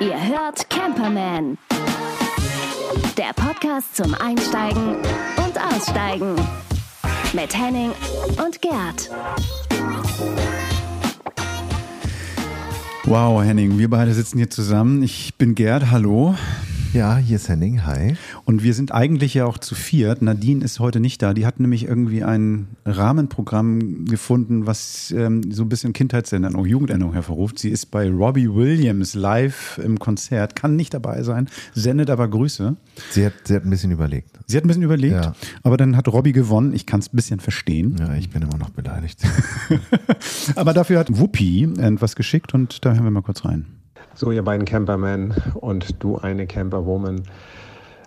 Ihr hört Camperman. Der Podcast zum Einsteigen und Aussteigen. Mit Henning und Gerd. Wow, Henning, wir beide sitzen hier zusammen. Ich bin Gerd, hallo. Ja, hier ist Henning, hi. Und wir sind eigentlich ja auch zu viert. Nadine ist heute nicht da. Die hat nämlich irgendwie ein Rahmenprogramm gefunden, was ähm, so ein bisschen Kindheitserinnerung, Jugenderinnerung hervorruft. Sie ist bei Robbie Williams live im Konzert, kann nicht dabei sein, sendet aber Grüße. Sie hat, sie hat ein bisschen überlegt. Sie hat ein bisschen überlegt, Ja. aber dann hat Robbie gewonnen. Ich kann es ein bisschen verstehen. Ja, ich bin immer noch beleidigt. Aber dafür hat Whoopi etwas geschickt und da hören wir mal kurz rein. So, ihr beiden Campermen und du eine Camperwoman.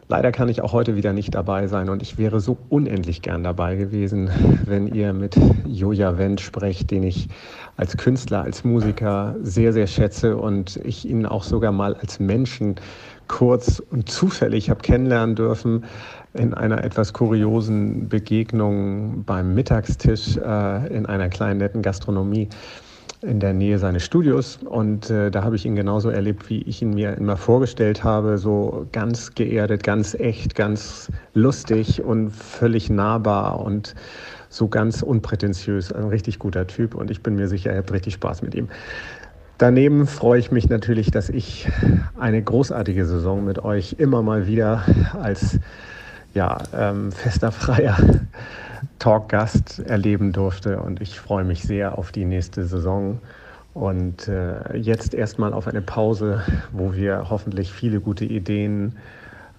Leider kann ich auch heute wieder nicht dabei sein und ich wäre so unendlich gern dabei gewesen, wenn ihr mit Joja Wendt sprecht, den ich als Künstler, als Musiker sehr, sehr schätze und ich ihn auch sogar mal als Menschen kurz und zufällig habe kennenlernen dürfen in einer etwas kuriosen Begegnung beim Mittagstisch äh, in einer kleinen netten Gastronomie in der Nähe seines Studios. Und äh, da habe ich ihn genauso erlebt, wie ich ihn mir immer vorgestellt habe, so ganz geerdet, ganz echt, ganz lustig und völlig nahbar und so ganz unprätentiös, ein richtig guter Typ und ich bin mir sicher, ihr habt richtig Spaß mit ihm. Daneben freue ich mich natürlich, dass ich eine großartige Saison mit euch immer mal wieder als ja, ähm, fester freier Talkgast erleben durfte und ich freue mich sehr auf die nächste Saison und äh, jetzt erstmal auf eine Pause, wo wir hoffentlich viele gute Ideen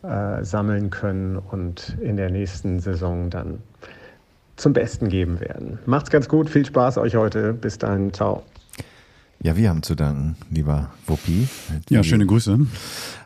äh, sammeln können und in der nächsten Saison dann zum Besten geben werden. Macht's ganz gut, viel Spaß euch heute. Bis dann, ciao. Ja, wir haben zu danken, lieber Wuppi. Ja, schöne Grüße.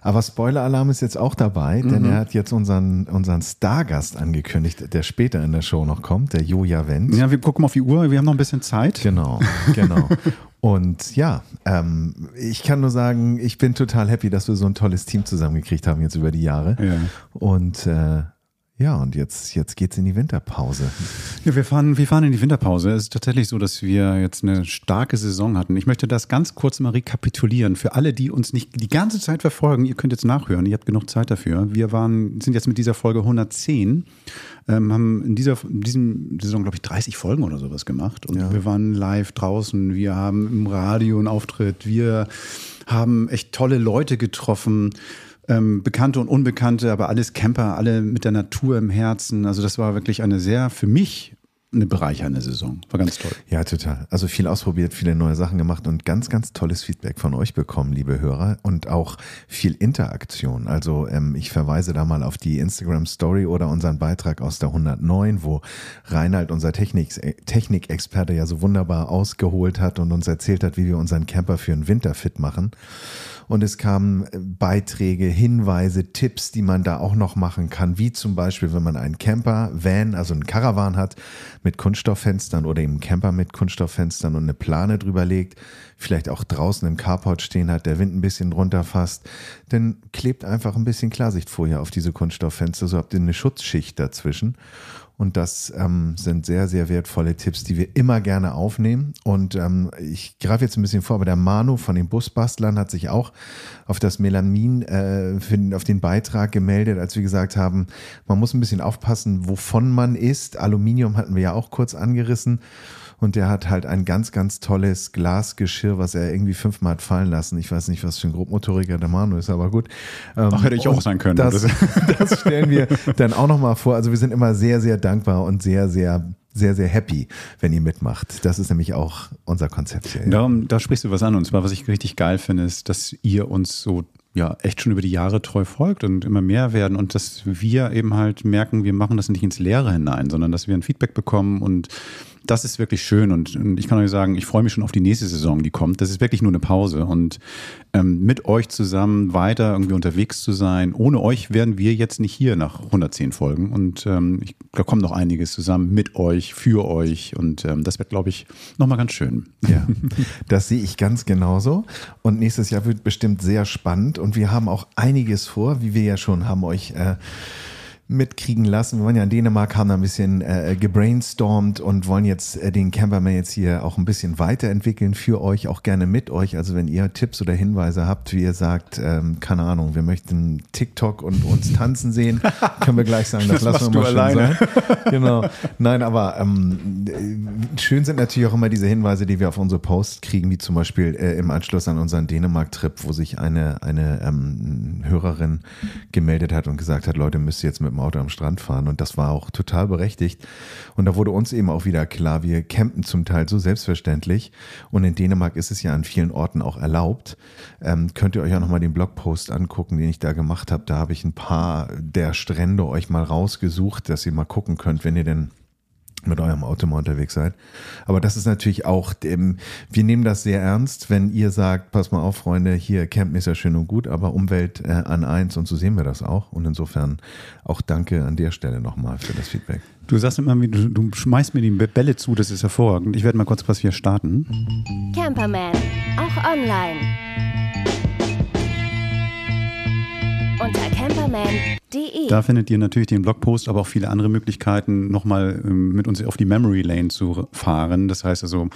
Aber Spoiler-Alarm ist jetzt auch dabei, denn er hat jetzt unseren, unseren Stargast angekündigt, der später in der Show noch kommt, der Joja Wendt. Ja, wir gucken auf die Uhr, wir haben noch ein bisschen Zeit. Genau, genau. Und ja, ähm, ich kann nur sagen, ich bin total happy, dass wir so ein tolles Team zusammengekriegt haben jetzt über die Jahre. Ja. Und äh, ja, und jetzt, jetzt geht's in die Winterpause. Ja, wir fahren, wir fahren in die Winterpause. Es ist tatsächlich so, dass wir jetzt eine starke Saison hatten. Ich möchte das ganz kurz mal rekapitulieren. Für alle, die uns nicht die ganze Zeit verfolgen, ihr könnt jetzt nachhören, ihr habt genug Zeit dafür. Wir waren, sind jetzt mit dieser Folge 110, ähm, haben in dieser in diesem Saison, glaube ich, 30 Folgen oder sowas gemacht. Und wir waren live draußen, wir haben im Radio einen Auftritt, wir haben echt tolle Leute getroffen. Ähm, Bekannte und Unbekannte, aber alles Camper, alle mit der Natur im Herzen. Also das war wirklich eine sehr, für mich, eine bereichernde Saison. War ganz toll. Ja, total. Also viel ausprobiert, viele neue Sachen gemacht und ganz, ganz tolles Feedback von euch bekommen, liebe Hörer. Und auch viel Interaktion. Also ähm, ich verweise da mal auf die Instagram Story oder unseren Beitrag aus der 109, wo Reinhard, unser Technik, Technikexperte, ja so wunderbar ausgeholt hat und uns erzählt hat, wie wir unseren Camper für den Winter fit machen. Und es kamen äh, Beiträge, Hinweise, Tipps, die man da auch noch machen kann, wie zum Beispiel, wenn man einen Camper, Van, also einen Caravan hat mit Kunststofffenstern oder einen Camper mit Kunststofffenstern und eine Plane drüber legt, vielleicht auch draußen im Carport stehen hat, der Wind ein bisschen drunter fasst, dann klebt einfach ein bisschen Klarsichtfolie auf diese Kunststofffenster, so habt ihr eine Schutzschicht dazwischen. Und das ähm, sind sehr, sehr wertvolle Tipps, die wir immer gerne aufnehmen. Und ähm, ich greife jetzt ein bisschen vor, aber der Manu von den Busbastlern hat sich auch auf das Melamin, äh, für, auf den Beitrag gemeldet, als wir gesagt haben, man muss ein bisschen aufpassen, wovon man isst. Aluminium hatten wir ja auch kurz angerissen. Und der hat halt ein ganz, ganz tolles Glasgeschirr, was er irgendwie fünfmal hat fallen lassen. Ich weiß nicht, was für ein Grobmotoriker der Manu ist, aber gut. Ähm, Ach, hätte ich auch sein können. Das, das stellen wir dann auch nochmal vor. Also wir sind immer sehr, sehr dankbar und sehr, sehr, sehr, sehr happy, wenn ihr mitmacht. Das ist nämlich auch unser Konzept hier. Darum, da sprichst du was an. Und zwar, was ich richtig geil finde, ist, dass ihr uns so ja echt schon über die Jahre treu folgt und immer mehr werden und dass wir eben halt merken, wir machen das nicht ins Leere hinein, sondern dass wir ein Feedback bekommen und das ist wirklich schön und, und ich kann euch sagen, ich freue mich schon auf die nächste Saison, die kommt. Das ist wirklich nur eine Pause und ähm, mit euch zusammen weiter irgendwie unterwegs zu sein. Ohne euch wären wir jetzt nicht hier nach 110 Folgen und ähm, ich, da kommt noch einiges zusammen mit euch, für euch und ähm, das wird, glaube ich, nochmal ganz schön. Ja, das sehe ich ganz genauso. Und nächstes Jahr wird bestimmt sehr spannend. Und wir haben auch einiges vor, wie wir ja schon haben euch äh, mitkriegen lassen. Wir waren ja in Dänemark, haben da ein bisschen äh, gebrainstormt und wollen jetzt äh, den Camperman jetzt hier auch ein bisschen weiterentwickeln für euch, auch gerne mit euch. Also wenn ihr Tipps oder Hinweise habt, wie ihr sagt, ähm, keine Ahnung, wir möchten TikTok und uns tanzen sehen, können wir gleich sagen, das, das lassen wir mal schön alleine. sein. Genau. Nein, aber ähm, schön sind natürlich auch immer diese Hinweise, die wir auf unsere Posts kriegen, wie zum Beispiel äh, im Anschluss an unseren Dänemark-Trip, wo sich eine, eine ähm, Hörerin gemeldet hat und gesagt hat, Leute, müsst ihr jetzt mit dem Auto am Strand fahren. Und das war auch total berechtigt. Und da wurde uns eben auch wieder klar, wir campen zum Teil so selbstverständlich. Und in Dänemark ist es ja an vielen Orten auch erlaubt. Ähm, könnt ihr euch auch nochmal den Blogpost angucken, den ich da gemacht habe. Da habe ich ein paar der Strände euch mal rausgesucht, dass ihr mal gucken könnt, wenn ihr denn mit eurem Auto mal unterwegs seid. Aber das ist natürlich auch, dem, wir nehmen das sehr ernst, wenn ihr sagt, pass mal auf, Freunde, hier Campen ist ja schön und gut, aber Umwelt äh, an eins und so sehen wir das auch. Und insofern auch danke an der Stelle nochmal für das Feedback. Du sagst immer, du, du schmeißt mir die Bälle zu, das ist hervorragend. Ich werde mal kurz was hier starten. Camperman, auch online. Unter camperman.de. Da findet ihr natürlich den Blogpost, aber auch viele andere Möglichkeiten, nochmal ähm, mit uns auf die Memory Lane zu fahren. Das heißt also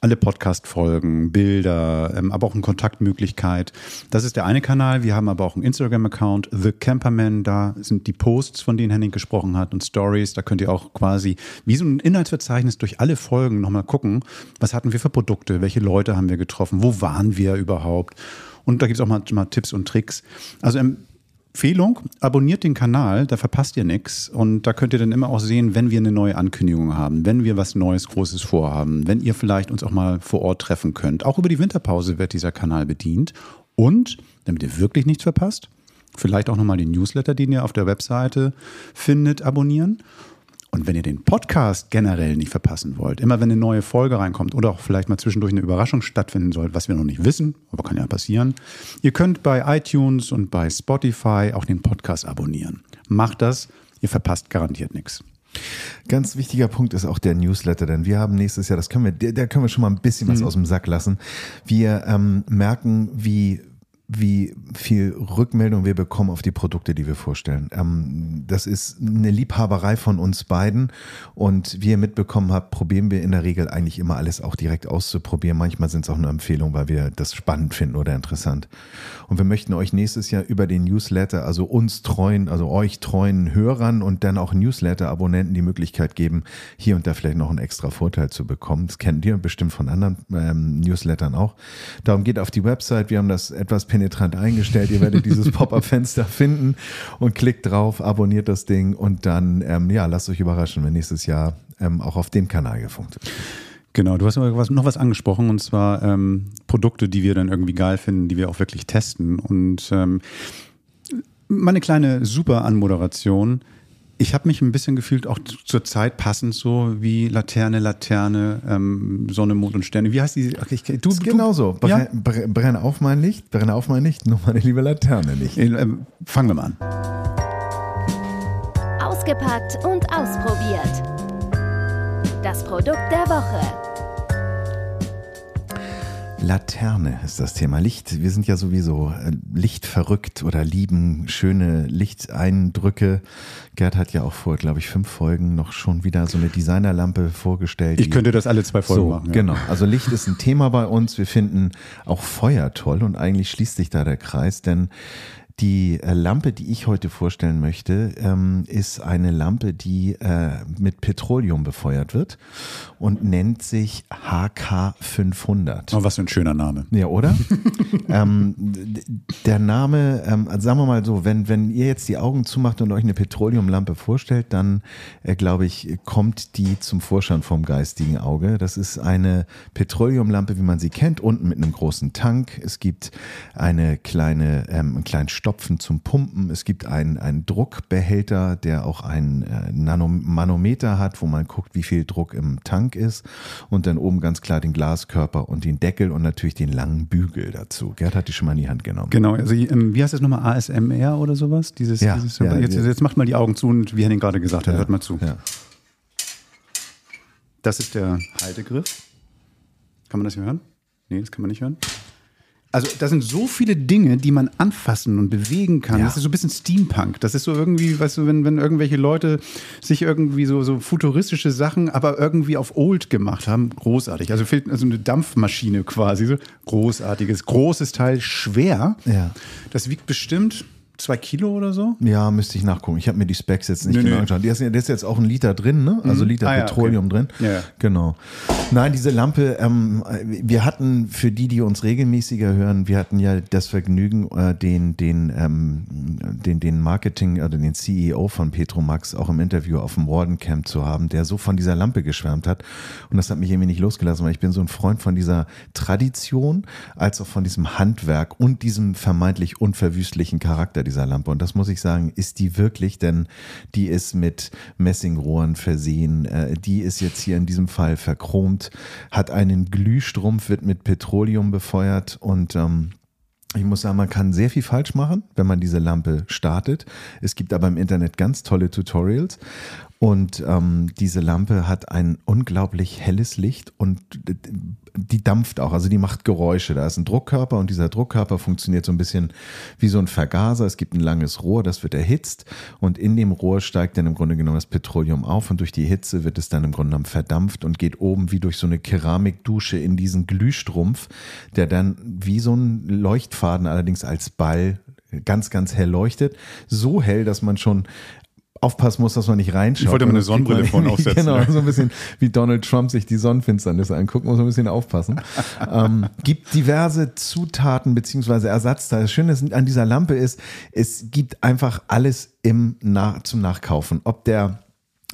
alle Podcast-Folgen, Bilder, ähm, aber auch eine Kontaktmöglichkeit. Das ist der eine Kanal. Wir haben aber auch einen Instagram-Account, The Camperman. Da sind die Posts, von denen Henning gesprochen hat und Stories. Da könnt ihr auch quasi wie so ein Inhaltsverzeichnis durch alle Folgen nochmal gucken, was hatten wir für Produkte, welche Leute haben wir getroffen, wo waren wir überhaupt. Und da gibt es auch manchmal Tipps und Tricks. Also ähm, Empfehlung, abonniert den Kanal, da verpasst ihr nichts und da könnt ihr dann immer auch sehen, wenn wir eine neue Ankündigung haben, wenn wir was Neues, Großes vorhaben, wenn ihr vielleicht uns auch mal vor Ort treffen könnt. Auch über die Winterpause wird dieser Kanal bedient. Und, damit ihr wirklich nichts verpasst, vielleicht auch nochmal den Newsletter, den ihr auf der Webseite findet, abonnieren und wenn ihr den Podcast generell nicht verpassen wollt, immer wenn eine neue Folge reinkommt oder auch vielleicht mal zwischendurch eine Überraschung stattfinden soll, was wir noch nicht wissen, aber kann ja passieren, ihr könnt bei iTunes und bei Spotify auch den Podcast abonnieren. Macht das, ihr verpasst garantiert nichts. Ganz wichtiger Punkt ist auch der Newsletter, denn wir haben nächstes Jahr, das können wir, da können wir schon mal ein bisschen was mhm. aus dem Sack lassen. Wir ähm, merken, wie wie viel Rückmeldung wir bekommen auf die Produkte, die wir vorstellen. Ähm, das ist eine Liebhaberei von uns beiden und wie ihr mitbekommen habt, probieren wir in der Regel eigentlich immer alles auch direkt auszuprobieren. Manchmal sind es auch nur Empfehlungen, weil wir das spannend finden oder interessant. Und wir möchten euch nächstes Jahr über den Newsletter, also uns treuen, also euch treuen Hörern und dann auch Newsletter-Abonnenten die Möglichkeit geben, hier und da vielleicht noch einen extra Vorteil zu bekommen. Das kennt ihr bestimmt von anderen ähm, Newslettern auch. Darum geht auf die Website. Wir haben das etwas penetrant eingestellt. Ihr werdet dieses Pop-up-Fenster finden und klickt drauf, abonniert das Ding und dann, ähm, ja, lasst euch überraschen, wenn nächstes Jahr ähm, auch auf dem Kanal gefunkt wird. Genau, du hast noch was angesprochen und zwar ähm, Produkte, die wir dann irgendwie geil finden, die wir auch wirklich testen. Und ähm, meine kleine super Anmoderation. Ich habe mich ein bisschen gefühlt, auch zur Zeit passend so wie Laterne, Laterne, ähm, Sonne, Mond und Sterne. Wie heißt die? Okay, ich, du, genauso. Brenn, ja? brenne auf mein Licht, brenne auf mein Licht, nur meine liebe Laterne nicht. Äh, äh, fangen wir mal an. Ausgepackt und ausprobiert. Das Produkt der Woche. Laterne ist das Thema. Licht. Wir sind ja sowieso äh, lichtverrückt oder lieben schöne Lichteindrücke. Gerd hat ja auch vor, glaube ich, fünf Folgen noch schon wieder so eine Designerlampe vorgestellt. Ich könnte das alle zwei Folgen so, machen. Ja. Genau. Also Licht ist ein Thema bei uns. Wir finden auch Feuer toll und eigentlich schließt sich da der Kreis, denn die äh, Lampe, die ich heute vorstellen möchte, ähm, ist eine Lampe, die äh, mit Petroleum befeuert wird und nennt sich HK500. Oh, was für ein schöner Name. Ja, oder? ähm, der Name, ähm, also sagen wir mal so, wenn, wenn ihr jetzt die Augen zumacht und euch eine Petroleumlampe vorstellt, dann äh, glaube ich, kommt die zum Vorschein vom geistigen Auge. Das ist eine Petroleumlampe, wie man sie kennt, unten mit einem großen Tank. Es gibt eine kleine, ähm, einen kleinen Stoff Stopfen zum Pumpen. Es gibt einen, einen Druckbehälter, der auch einen äh, Manometer hat, wo man guckt, wie viel Druck im Tank ist. Und dann oben ganz klar den Glaskörper und den Deckel und natürlich den langen Bügel dazu. Gerd hat die schon mal in die Hand genommen. Genau, also ähm, wie heißt das nochmal? ASMR oder sowas? Dieses, ja, dieses ja, jetzt, jetzt macht mal die Augen zu und wie Henning gerade gesagt hat, ja, hört mal zu. Das ist der Haltegriff. Kann man das hier hören? Nee, das kann man nicht hören. Also da sind so viele Dinge, die man anfassen und bewegen kann. Ja. Das ist so ein bisschen Steampunk. Das ist so irgendwie, weißt du, wenn, wenn irgendwelche Leute sich irgendwie so, so futuristische Sachen, aber irgendwie auf Old gemacht haben, großartig. Also fehlt also eine Dampfmaschine quasi. So großartiges, großes Teil, schwer. Ja. Das wiegt bestimmt zwei Kilo oder so. Ja, müsste ich nachgucken. Ich habe mir die Specs jetzt nicht Nee, genau nee. angeschaut. Da ist, jetzt auch ein Liter drin, ne? Also Liter Ah, ja, Petroleum okay. drin. Ja, ja. Genau. Nein, diese Lampe, ähm, wir hatten für die, die uns regelmäßiger hören, wir hatten ja das Vergnügen, äh, den, den, ähm, den, den Marketing oder den CEO von Petromax auch im Interview auf dem Warden Camp zu haben, der so von dieser Lampe geschwärmt hat. Und das hat mich irgendwie nicht losgelassen, weil ich bin so ein Freund von dieser Tradition, als auch von diesem Handwerk und diesem vermeintlich unverwüstlichen Charakter dieser Lampe. Und das muss ich sagen, ist die wirklich, denn die ist mit Messingrohren versehen. Äh, die ist jetzt hier in diesem Fall verchromt, hat einen Glühstrumpf, wird mit Petroleum befeuert und ähm, ich muss sagen, man kann sehr viel falsch machen, wenn man diese Lampe startet. Es gibt aber im Internet ganz tolle Tutorials. Und ähm, diese Lampe hat ein unglaublich helles Licht und die dampft auch, also die macht Geräusche. Da ist ein Druckkörper und dieser Druckkörper funktioniert so ein bisschen wie so ein Vergaser. Es gibt ein langes Rohr, das wird erhitzt und in dem Rohr steigt dann im Grunde genommen das Petroleum auf und durch die Hitze wird es dann im Grunde genommen verdampft und geht oben wie durch so eine Keramikdusche in diesen Glühstrumpf, der dann wie so ein Leuchtfaden allerdings als Ball ganz, ganz hell leuchtet. So hell, dass man schon aufpassen muss, dass man nicht reinschaut. Ich wollte mir eine Sonnenbrille vorne aufsetzen, Genau, ne? so ein bisschen wie Donald Trump sich die Sonnenfinsternis anguckt, muss man ein bisschen aufpassen. ähm, gibt diverse Zutaten beziehungsweise Ersatzteile. Das Schöne an dieser Lampe ist, es gibt einfach alles im Nach zum Nachkaufen. Ob der,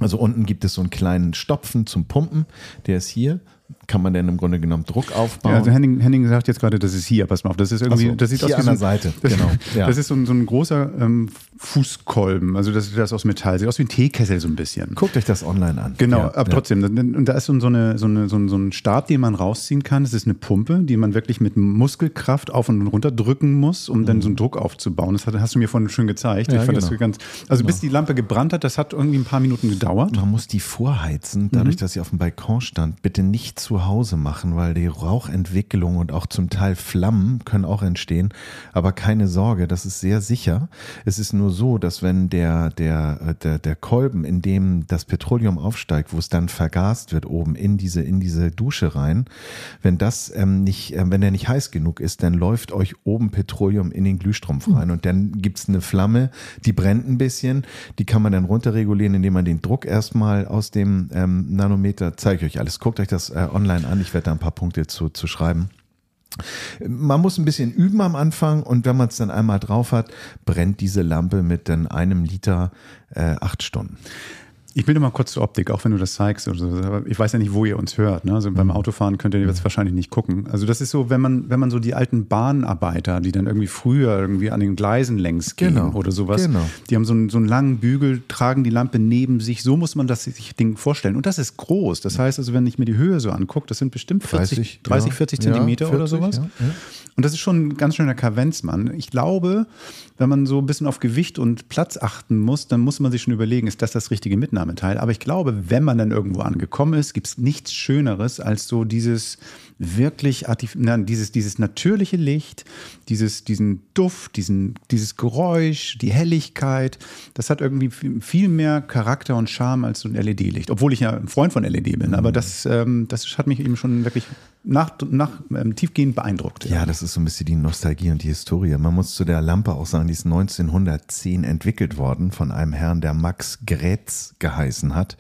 also unten gibt es so einen kleinen Stopfen zum Pumpen, der ist hier. Kann man dann im Grunde genommen Druck aufbauen. Ja, also Henning, Henning sagt jetzt gerade, das ist hier, pass mal auf, das ist irgendwie, so, das sieht aus wie an so ein, Seite, das, genau, ja. Das ist so ein, so ein großer ähm, Fußkolben, also das, das aus Metall, sieht aus wie ein Teekessel so ein bisschen. Guckt euch das online an. Genau, Ja, aber ja. trotzdem. Und da ist so, eine, so, eine, so, ein, so ein Stab, den man rausziehen kann. Das ist eine Pumpe, die man wirklich mit Muskelkraft auf und runter drücken muss, um dann so einen Druck aufzubauen. Das hast du mir vorhin schön gezeigt. Ich fand das genau. ganz. Also bis die Lampe gebrannt hat, das hat irgendwie ein paar Minuten gedauert. Man muss die vorheizen, Mhm. dadurch, dass sie auf dem Balkon stand, bitte nicht zu Hause machen, weil die Rauchentwicklung und auch zum Teil Flammen können auch entstehen. Aber keine Sorge, das ist sehr sicher. Es ist nur so, dass wenn der, der, äh, der, der Kolben, in dem das Petroleum aufsteigt, wo es dann vergast wird oben in diese, in diese Dusche rein, wenn das ähm, nicht, äh, wenn der nicht heiß genug ist, dann läuft euch oben Petroleum in den Glühstrumpf rein und dann gibt's eine Flamme, die brennt ein bisschen, die kann man dann runterregulieren, indem man den Druck erstmal aus dem ähm, Nanometer, zeige ich euch alles, guckt euch das äh, online an, ich werde da ein paar Punkte zu, zu schreiben. Man muss ein bisschen üben am Anfang und wenn man es dann einmal drauf hat, brennt diese Lampe mit dann einem Liter äh, acht Stunden. Ich will mal kurz zur Optik, auch wenn du das zeigst. Oder so. Ich weiß ja nicht, wo ihr uns hört. Ne? Also beim Autofahren könnt ihr jetzt wahrscheinlich nicht gucken. Also das ist so, wenn man, wenn man so die alten Bahnarbeiter, die dann irgendwie früher irgendwie an den Gleisen längs gehen Genau, oder sowas, genau. die haben so einen, so einen langen Bügel, tragen die Lampe neben sich. So muss man das sich Ding vorstellen. Und das ist groß. Das heißt also, wenn ich mir die Höhe so angucke, das sind bestimmt 40, 30, ja. 40 Ja, Zentimeter oder 40, sowas. ja, ja. Und das ist schon ein ganz schöner Kavenzmann. Ich glaube, wenn man so ein bisschen auf Gewicht und Platz achten muss, dann muss man sich schon überlegen, ist das das richtige Mitnahmeteil? Aber ich glaube, wenn man dann irgendwo angekommen ist, gibt es nichts Schöneres als so dieses wirklich, nein, dieses, dieses natürliche Licht, dieses, diesen Duft, diesen, dieses Geräusch, die Helligkeit. Das hat irgendwie viel mehr Charakter und Charme als so ein LED-Licht. Obwohl ich ja ein Freund von LED bin, aber das, ähm, das hat mich eben schon wirklich nach, nach ähm, tiefgehend beeindruckt. Ja, das ist so ein bisschen die Nostalgie und die Historie. Man muss zu der Lampe auch sagen, die ist 1910 entwickelt worden von einem Herrn, der Max Grätz geheißen hat.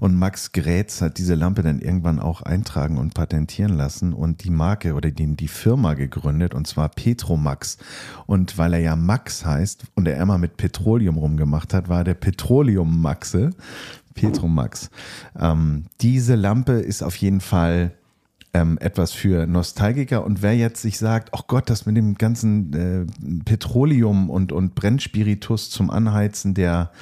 Und Max Grätz hat diese Lampe dann irgendwann auch eintragen und patentieren lassen und die Marke oder die, die Firma gegründet und zwar Petromax. Und weil er ja Max heißt und er immer mit Petroleum rumgemacht hat, war der Petroleum Maxe. Petromax. Ähm, diese Lampe ist auf jeden Fall ähm, etwas für Nostalgiker. Und wer jetzt sich sagt, ach Gott, das mit dem ganzen äh, Petroleum und, und Brennspiritus zum Anheizen der,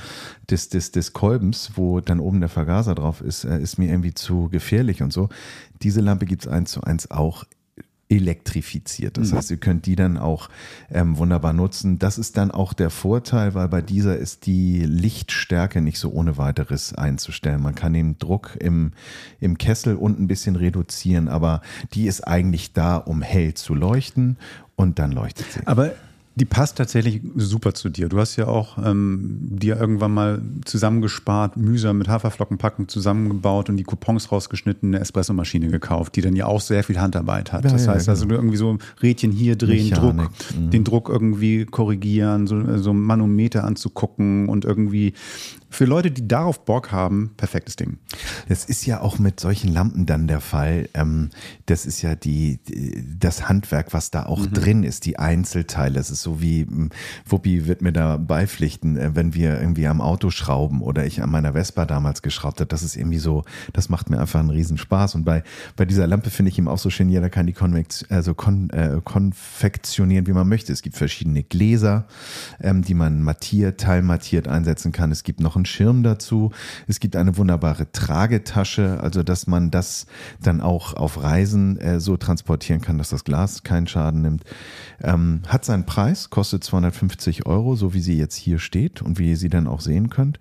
des, des, des Kolbens, wo dann oben der Vergaser drauf ist, äh, ist mir irgendwie zu gefährlich und so. Diese Lampe gibt's eins zu eins auch elektrifiziert. Das heißt, ihr könnt die dann auch ähm, wunderbar nutzen. Das ist dann auch der Vorteil, weil bei dieser ist die Lichtstärke nicht so ohne weiteres einzustellen. Man kann den Druck im, im Kessel unten ein bisschen reduzieren, aber die ist eigentlich da, um hell zu leuchten. Und und dann leuchtet sie. Aber die passt tatsächlich super zu dir. Du hast ja auch ähm, dir irgendwann mal zusammengespart, mühsam mit Haferflockenpacken zusammengebaut und die Coupons rausgeschnitten, eine Espressomaschine gekauft, die dann ja auch sehr viel Handarbeit hat. Ja, das ja, heißt also genau. irgendwie so Rädchen hier drehen, Mechanik, Druck, mhm. den Druck irgendwie korrigieren, so, so ein Manometer anzugucken und irgendwie für Leute, die darauf Bock haben, perfektes Ding. Das ist ja auch mit solchen Lampen dann der Fall. Ähm, das ist ja die, das Handwerk, was da auch drin ist, die Einzelteile. Es ist so wie, m, Wuppi wird mir da beipflichten, äh, wenn wir irgendwie am Auto schrauben oder ich an meiner Vespa damals geschraubt habe. Das ist irgendwie so, das macht mir einfach einen Riesenspaß. Und bei, bei dieser Lampe finde ich ihm auch so schön, jeder kann die Konvex also kon, äh, konfektionieren, wie man möchte. Es gibt verschiedene Gläser, ähm, die man mattiert, teilmattiert einsetzen kann. Es gibt noch einen Schirm dazu. Es gibt eine wunderbare Tragetasche, also dass man das dann auch auf Reisen äh, so transportieren kann, dass das Glas keinen Schaden nimmt. Ähm, hat seinen Preis, kostet 250 Euro, so wie sie jetzt hier steht und wie ihr sie dann auch sehen könnt.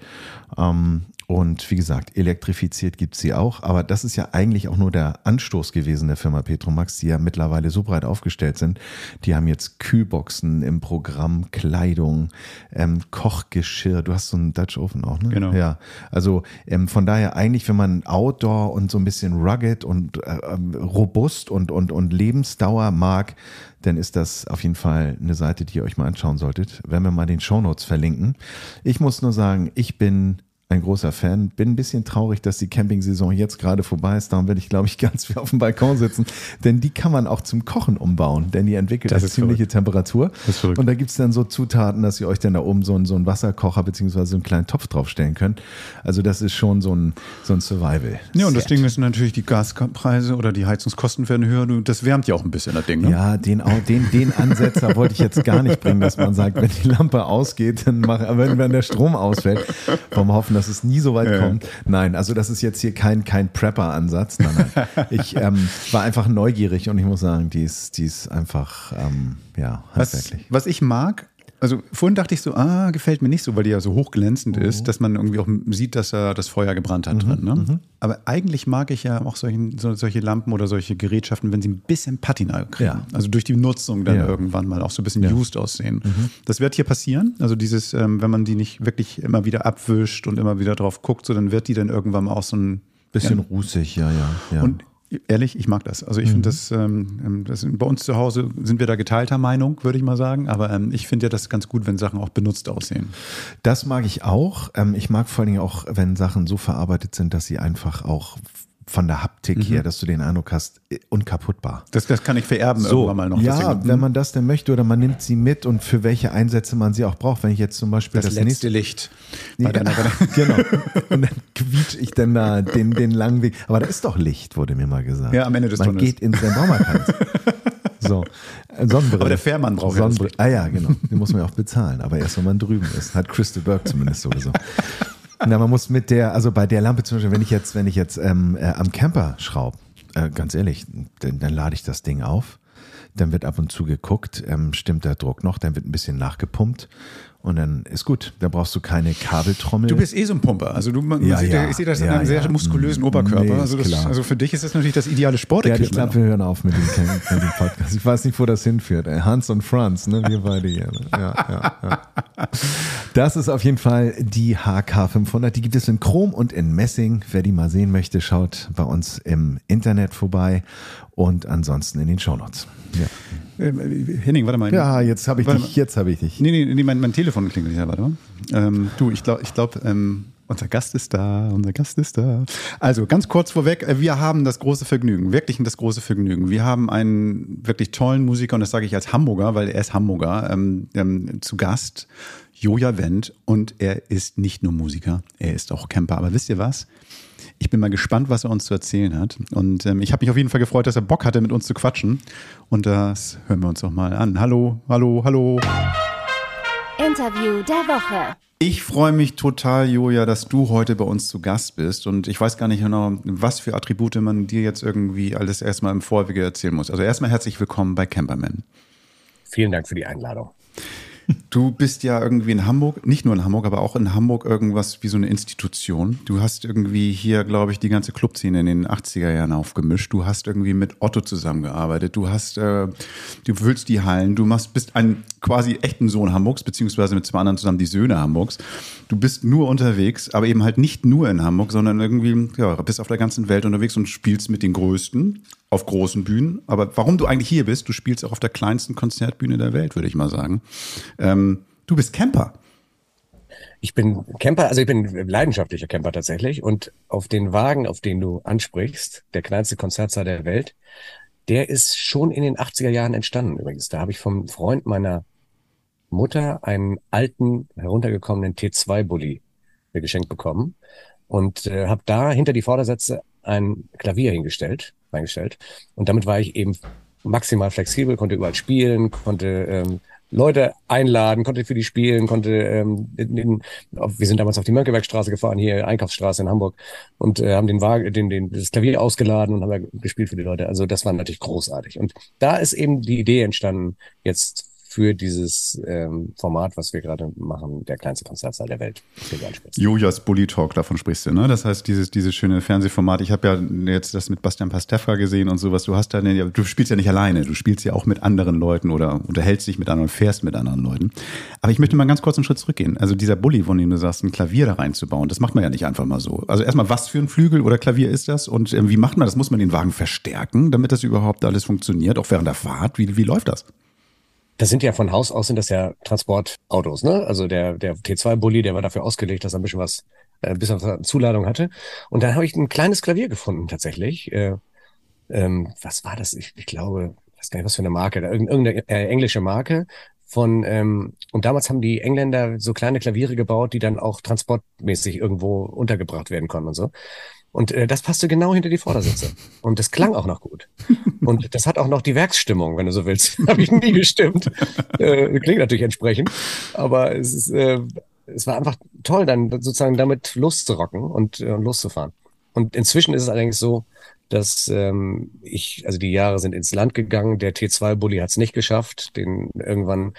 Ähm, und wie gesagt, elektrifiziert gibt sie auch. Aber das ist ja eigentlich auch nur der Anstoß gewesen der Firma Petromax, die ja mittlerweile so breit aufgestellt sind. Die haben jetzt Kühlboxen im Programm, Kleidung, ähm, Kochgeschirr. Du hast so einen Dutch Oven auch, ne? Genau. Ja. Also ähm, von daher eigentlich, wenn man Outdoor und so ein bisschen rugged und äh, robust und, und, und Lebensdauer mag, dann ist das auf jeden Fall eine Seite, die ihr euch mal anschauen solltet. Werden wir mal den Shownotes verlinken. Ich muss nur sagen, ich bin ein großer Fan. Bin ein bisschen traurig, dass die Campingsaison jetzt gerade vorbei ist. Darum werde ich, glaube ich, ganz viel auf dem Balkon sitzen. Denn die kann man auch zum Kochen umbauen. Denn die entwickelt eine ziemliche Temperatur. Verrückt. Und da gibt's dann so Zutaten, dass ihr euch dann da oben so einen, so einen Wasserkocher beziehungsweise so einen kleinen Topf draufstellen könnt. Also das ist schon so ein, so ein Survival. Ja, und das Set. Ding ist natürlich, die Gaspreise oder die Heizungskosten werden höher. Das wärmt ja auch ein bisschen, das Ding. Ne? Ja, den, den, den Ansetzer wollte ich jetzt gar nicht bringen, dass man sagt, wenn die Lampe ausgeht, dann mach, wenn, wenn der Strom ausfällt, wollen wir hoffen, dass es nie so weit Ja. kommt. Nein, also das ist jetzt hier kein, kein Prepper-Ansatz. Nein, nein. Ich ähm, war einfach neugierig und ich muss sagen, die ist, die ist einfach, ähm, ja, Was, handwerklich. was ich mag, also vorhin dachte ich so, ah, gefällt mir nicht so, weil die ja so hochglänzend Mhm. ist, dass man irgendwie auch sieht, dass da das Feuer gebrannt hat drin. Ne? Aber eigentlich mag ich ja auch solchen, so, solche Lampen oder solche Gerätschaften, wenn sie ein bisschen Patina kriegen. Ja. Also durch die Nutzung dann Ja. irgendwann mal auch so ein bisschen used aussehen. Das wird hier passieren. Also dieses, ähm, wenn man die nicht wirklich immer wieder abwischt und immer wieder drauf guckt, so dann wird die dann irgendwann mal auch so ein Bisschen rußig, ja, ja. ja. und ehrlich, ich mag das. Also ich finde das, ähm, das, bei uns zu Hause sind wir da geteilter Meinung, würde ich mal sagen. Aber ähm, ich finde ja das ganz gut, wenn Sachen auch benutzt aussehen. Das mag ich auch. Ähm, ich mag vor allen Dingen auch, wenn Sachen so verarbeitet sind, dass sie einfach auch von der Haptik Mhm. her, dass du den Eindruck hast, äh, unkaputtbar. Das, das kann ich vererben irgendwann mal noch. Ja, Deswegen- wenn man das denn möchte oder man nimmt sie mit und für welche Einsätze man sie auch braucht. Wenn ich jetzt zum Beispiel das, das, letzte nächste Licht. Ja, Bei deiner, genau. Und dann quietsch ich dann da den, den langen Weg. Aber da ist doch Licht, wurde mir mal gesagt. Ja, am Ende des Man Tunnels. geht braucht man keins. So, äh, Sonnenbrille. Aber der Fährmann braucht ja Sonnenbrille. Ah ja, genau. Den muss man ja auch bezahlen. Aber erst, wenn man drüben ist. Hat Crystal Burke zumindest sowieso. Na, man muss mit der, also bei der Lampe zum Beispiel, wenn ich jetzt, wenn ich jetzt ähm, äh, am Camper schraube, äh, ganz ehrlich, dann, dann lade ich das Ding auf, dann wird ab und zu geguckt, ähm, stimmt der Druck noch, dann wird ein bisschen nachgepumpt und dann ist gut. Da brauchst du keine Kabeltrommel. Du bist eh so ein Pumper. Also du, man Ja, sieht, ja. ich sehe das in Ja, einem sehr muskulösen Mm, Oberkörper. nee, also, das, also für dich ist das natürlich das ideale ja, ich Sportequipment. glaube, wir hören auf mit dem, mit dem Podcast. Ich weiß nicht, wo das hinführt. Hans und Franz, ne? Wir beide hier. Ne? Ja, ja, ja. Das ist auf jeden Fall die HK500. Die gibt es in Chrom und in Messing. Wer die mal sehen möchte, schaut bei uns im Internet vorbei und ansonsten in den Shownotes. Ja, Äh, Henning, warte mal. ja jetzt habe ich Warte dich. Jetzt habe ich dich. Nee, nee, nee mein, mein Telefon klingelt ja, warte mal. Ähm, du, ich glaube, ich glaub, ähm, unser Gast ist da, unser Gast ist da. Also ganz kurz vorweg, äh, wir haben das große Vergnügen, wirklich das große Vergnügen. Wir haben einen wirklich tollen Musiker, und das sage ich als Hamburger, weil er ist Hamburger, ähm, ähm, zu Gast, Joja Wendt, und er ist nicht nur Musiker, er ist auch Camper. Aber wisst ihr was? Ich bin mal gespannt, was er uns zu erzählen hat. Und ähm, ich habe mich auf jeden Fall gefreut, dass er Bock hatte, mit uns zu quatschen. Und das hören wir uns auch mal an. Hallo, hallo, hallo. Interview der Woche. Ich freue mich total, Joja, dass du heute bei uns zu Gast bist. Und ich weiß gar nicht genau, was für Attribute man dir jetzt irgendwie alles erstmal im Vorwege erzählen muss. Also erstmal herzlich willkommen bei Camperman. Vielen Dank für die Einladung. Du bist ja irgendwie in Hamburg, nicht nur in Hamburg, aber auch in Hamburg irgendwas wie so eine Institution. Du hast irgendwie hier, glaube ich, die ganze Clubszene in den 80er Jahren aufgemischt. Du hast irgendwie mit Otto zusammengearbeitet. Du hast, äh, du füllst die Hallen. Du machst, bist ein quasi echten Sohn Hamburgs, beziehungsweise mit zwei anderen zusammen die Söhne Hamburgs. Du bist nur unterwegs, aber eben halt nicht nur in Hamburg, sondern irgendwie, ja, bist auf der ganzen Welt unterwegs und spielst mit den Größten auf großen Bühnen. Aber warum du eigentlich hier bist, du spielst auch auf der kleinsten Konzertbühne der Welt, würde ich mal sagen. Ähm, du bist Camper. Ich bin Camper, also ich bin leidenschaftlicher Camper tatsächlich. Und auf den Wagen, auf den du ansprichst, der kleinste Konzertsaal der Welt, der ist schon in den 80er Jahren entstanden übrigens. Da habe ich vom Freund meiner Mutter einen alten, heruntergekommenen T2-Bully geschenkt bekommen und äh, habe da hinter die Vordersätze ein Klavier hingestellt, reingestellt. Und damit war ich eben maximal flexibel, konnte überall spielen, konnte ähm, Leute einladen, konnte für die spielen, konnte ähm, in, in, wir sind damals auf die Mönckebergstraße gefahren, hier Einkaufsstraße in Hamburg und äh, haben den Wagen, den, den, das Klavier ausgeladen und haben gespielt für die Leute. Also das war natürlich großartig. Und da ist eben die Idee entstanden, jetzt für dieses ähm, Format, was wir gerade machen, der kleinste Konzertsaal der Welt. Jojas Bully Talk, davon sprichst du, ne? Das heißt, dieses, dieses schöne Fernsehformat. Ich habe ja jetzt das mit Bastian Pastewka gesehen und sowas. Du hast da, du spielst ja nicht alleine, du spielst ja auch mit anderen Leuten oder unterhältst dich mit anderen, fährst mit anderen Leuten. Aber ich möchte mal ganz kurz einen Schritt zurückgehen. Also dieser Bully, von dem du sagst, ein Klavier da reinzubauen, das macht man ja nicht einfach mal so. Also erstmal, was für ein Flügel oder Klavier ist das und äh, wie macht man das? Muss man den Wagen verstärken, damit das überhaupt alles funktioniert, auch während der Fahrt? Wie, wie läuft das? Das sind ja von Haus aus sind das ja Transportautos, ne? Also der, der T2-Bully, der war dafür ausgelegt, dass er ein bisschen was, äh, ein bisschen Zuladung hatte. Und dann habe ich ein kleines Klavier gefunden, tatsächlich. Äh, ähm, was war das? Ich, ich glaube, ich weiß gar nicht, was für eine Marke, irgendeine äh, englische Marke von, ähm, und damals haben die Engländer so kleine Klaviere gebaut, die dann auch transportmäßig irgendwo untergebracht werden konnten und so. Und äh, das passte genau hinter die Vordersitze. Und das klang auch noch gut. Und das hat auch noch die Werksstimmung, wenn du so willst. Habe ich nie gestimmt. Äh, klingt natürlich entsprechend. Aber es, ist, äh, es war einfach toll, dann sozusagen damit loszurocken und äh, loszufahren. Und inzwischen ist es allerdings so, dass ähm, ich, also die Jahre sind ins Land gegangen. Der T2-Bully hat es nicht geschafft. Den irgendwann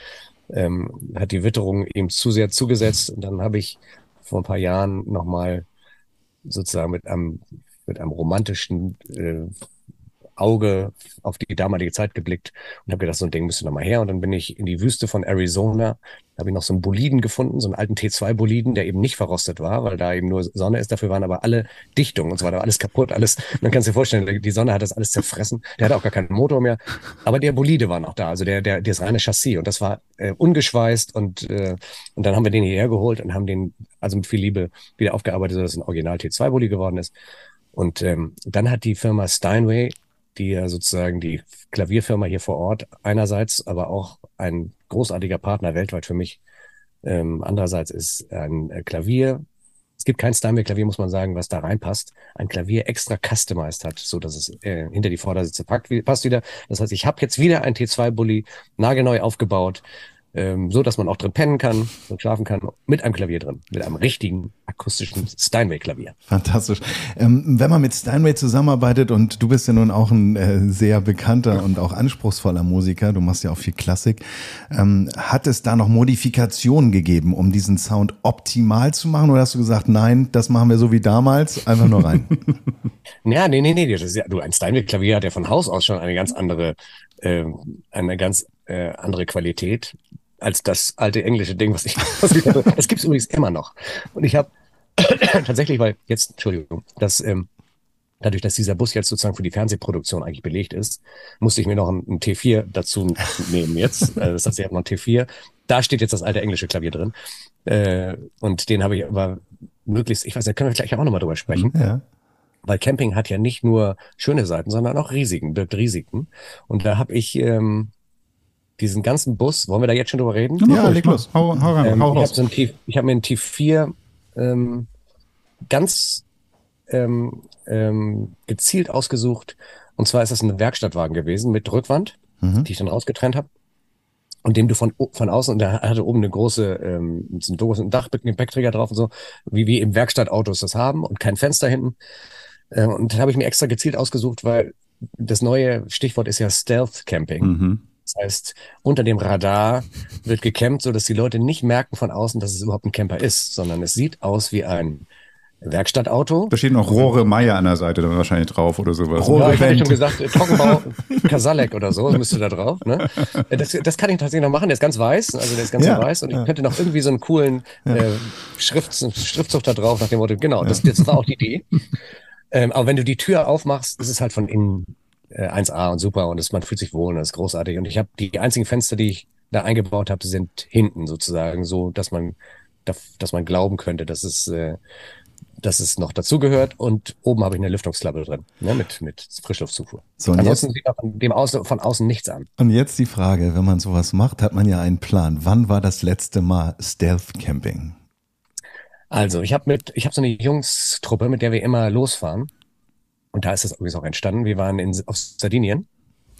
ähm, hat die Witterung ihm zu sehr zugesetzt. Und dann habe ich vor ein paar Jahren nochmal sozusagen mit einem, mit einem romantischen äh, Auge auf die damalige Zeit geblickt und habe gedacht, so ein Ding müsste noch her. Und dann bin ich in die Wüste von Arizona, habe ich noch so einen Boliden gefunden, so einen alten T2-Boliden, der eben nicht verrostet war, weil da eben nur Sonne ist. Dafür waren aber alle Dichtungen und so weiter, alles kaputt, alles. Man kann sich vorstellen, die Sonne hat das alles zerfressen. Der hatte auch gar keinen Motor mehr. Aber der Bolide war noch da, also der, der, das reine Chassis. Und das war äh, ungeschweißt und, äh, und dann haben wir den hierher geholt und haben den also mit viel Liebe wieder aufgearbeitet, sodass ein Original T2-Bolide geworden ist. Und ähm, dann hat die Firma Steinway die ja sozusagen die Klavierfirma hier vor Ort einerseits, aber auch ein großartiger Partner weltweit für mich. Ähm, andererseits ist ein äh, Klavier, es gibt kein Steinway-Klavier, muss man sagen, was da reinpasst. Ein Klavier extra customized hat, so dass es äh, hinter die Vordersitze packt, passt wieder. Das heißt, ich habe jetzt wieder ein T2-Bully nagelneu aufgebaut ähm, so dass man auch drin pennen kann und schlafen kann, mit einem Klavier drin, mit einem richtigen akustischen Steinway-Klavier. Fantastisch. Ähm, wenn man mit Steinway zusammenarbeitet und du bist ja nun auch ein äh, sehr bekannter und auch anspruchsvoller Musiker, du machst ja auch viel Klassik, ähm, hat es da noch Modifikationen gegeben, um diesen Sound optimal zu machen oder hast du gesagt, nein, das machen wir so wie damals, einfach nur rein? ja, nee, nee, nee, das ist ja, du, ein Steinway-Klavier hat ja von Haus aus schon eine ganz andere, äh, eine ganz äh, andere Qualität als das alte englische Ding, was ich, was ich. Es gibt es übrigens immer noch. Und ich habe tatsächlich, weil jetzt, Entschuldigung, dass ähm, dadurch, dass dieser Bus jetzt sozusagen für die Fernsehproduktion eigentlich belegt ist, musste ich mir noch einen, einen T4 dazu nehmen jetzt. Äh, das heißt, ich habe noch einen T4. Da steht jetzt das alte englische Klavier drin. Äh, und den habe ich aber möglichst, ich weiß, da können wir gleich auch nochmal drüber sprechen. Ja. Weil Camping hat ja nicht nur schöne Seiten, sondern auch Risiken, birgt Risiken. Und da habe ich ähm, diesen ganzen Bus, wollen wir da jetzt schon drüber reden? Ja, leg los, hau, hau rein, ähm, hau raus. Ich habe so hab mir einen T4 ähm, ganz ähm, ähm, gezielt ausgesucht. Und zwar ist das ein Werkstattwagen gewesen mit Rückwand, mhm. die ich dann rausgetrennt habe. Und dem du von, von außen, und der hatte oben eine große, ähm, einen großen Dachgepäckträger drauf und so, wie wir im Werkstattautos das haben und kein Fenster hinten. Äh, und das habe ich mir extra gezielt ausgesucht, weil das neue Stichwort ist ja Stealth Camping. Mhm. Das heißt, unter dem Radar wird gecampt, so dass die Leute nicht merken von außen, dass es überhaupt ein Camper ist, sondern es sieht aus wie ein Werkstattauto. Da stehen noch Rohre Meier an der Seite dann wahrscheinlich drauf oder sowas. Rohre ja, ich hätte schon gesagt, äh, Trockenbau Kasalek oder so, müsste da drauf. Ne? Äh, das, das kann ich tatsächlich noch machen, der ist ganz weiß, also der ist ganz ja, weiß und ich könnte noch irgendwie so einen coolen äh, Schrift, Schriftzug da drauf nach dem Motto, genau, das, das war auch die Idee. ähm, aber wenn du die Tür aufmachst, ist es halt von innen äh, 1A und super und das, man fühlt sich wohl und das ist großartig. Und ich habe die einzigen Fenster, die ich da eingebaut habe, sind hinten sozusagen, so dass man, dass man glauben könnte, dass es äh, dass es noch dazugehört und oben habe ich eine Lüftungsklappe drin, ne, mit, mit Frischluftzufuhr. So, Ansonsten jetzt, sieht man von, dem Außen, von außen nichts an. Und jetzt die Frage, wenn man sowas macht, hat man ja einen Plan. Wann war das letzte Mal Stealth Camping? Also, ich habe mit, ich habe so eine Jungstruppe, mit der wir immer losfahren. Und da ist das übrigens auch entstanden. Wir waren in, auf Sardinien.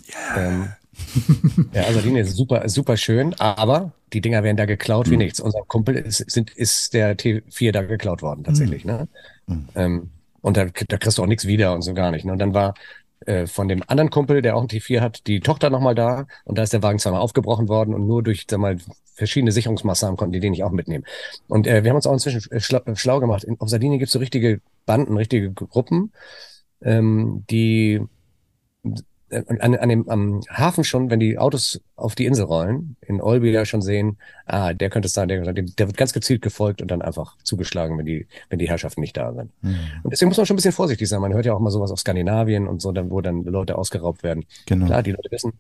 Yeah. Ähm, ja, Sardinien ist super, super schön, aber die Dinger werden da geklaut wie mhm. nichts. Unser Kumpel ist, sind, ist der T4 da geklaut worden, tatsächlich. Mhm. Ne? Mhm. Ähm, und da, da kriegst du auch nichts wieder und so gar nicht. Ne? Und dann war äh, von dem anderen Kumpel, der auch ein T4 hat, die Tochter nochmal da und da ist der Wagen zweimal aufgebrochen worden und nur durch sag mal, verschiedene Sicherungsmaßnahmen konnten die den nicht auch mitnehmen. Und äh, wir haben uns auch inzwischen schlau, schlau gemacht. In, auf Sardinien gibt es so richtige Banden, richtige Gruppen, ähm, die äh, an, an dem, am Hafen schon, wenn die Autos auf die Insel rollen, in Olby ja schon sehen, ah, der könnte es sein, der, der wird ganz gezielt gefolgt und dann einfach zugeschlagen, wenn die, wenn die Herrschaften nicht da sind. Mhm. Und deswegen muss man schon ein bisschen vorsichtig sein. Man hört ja auch mal sowas auf Skandinavien und so, dann, wo dann Leute ausgeraubt werden. Genau. Klar, die Leute wissen,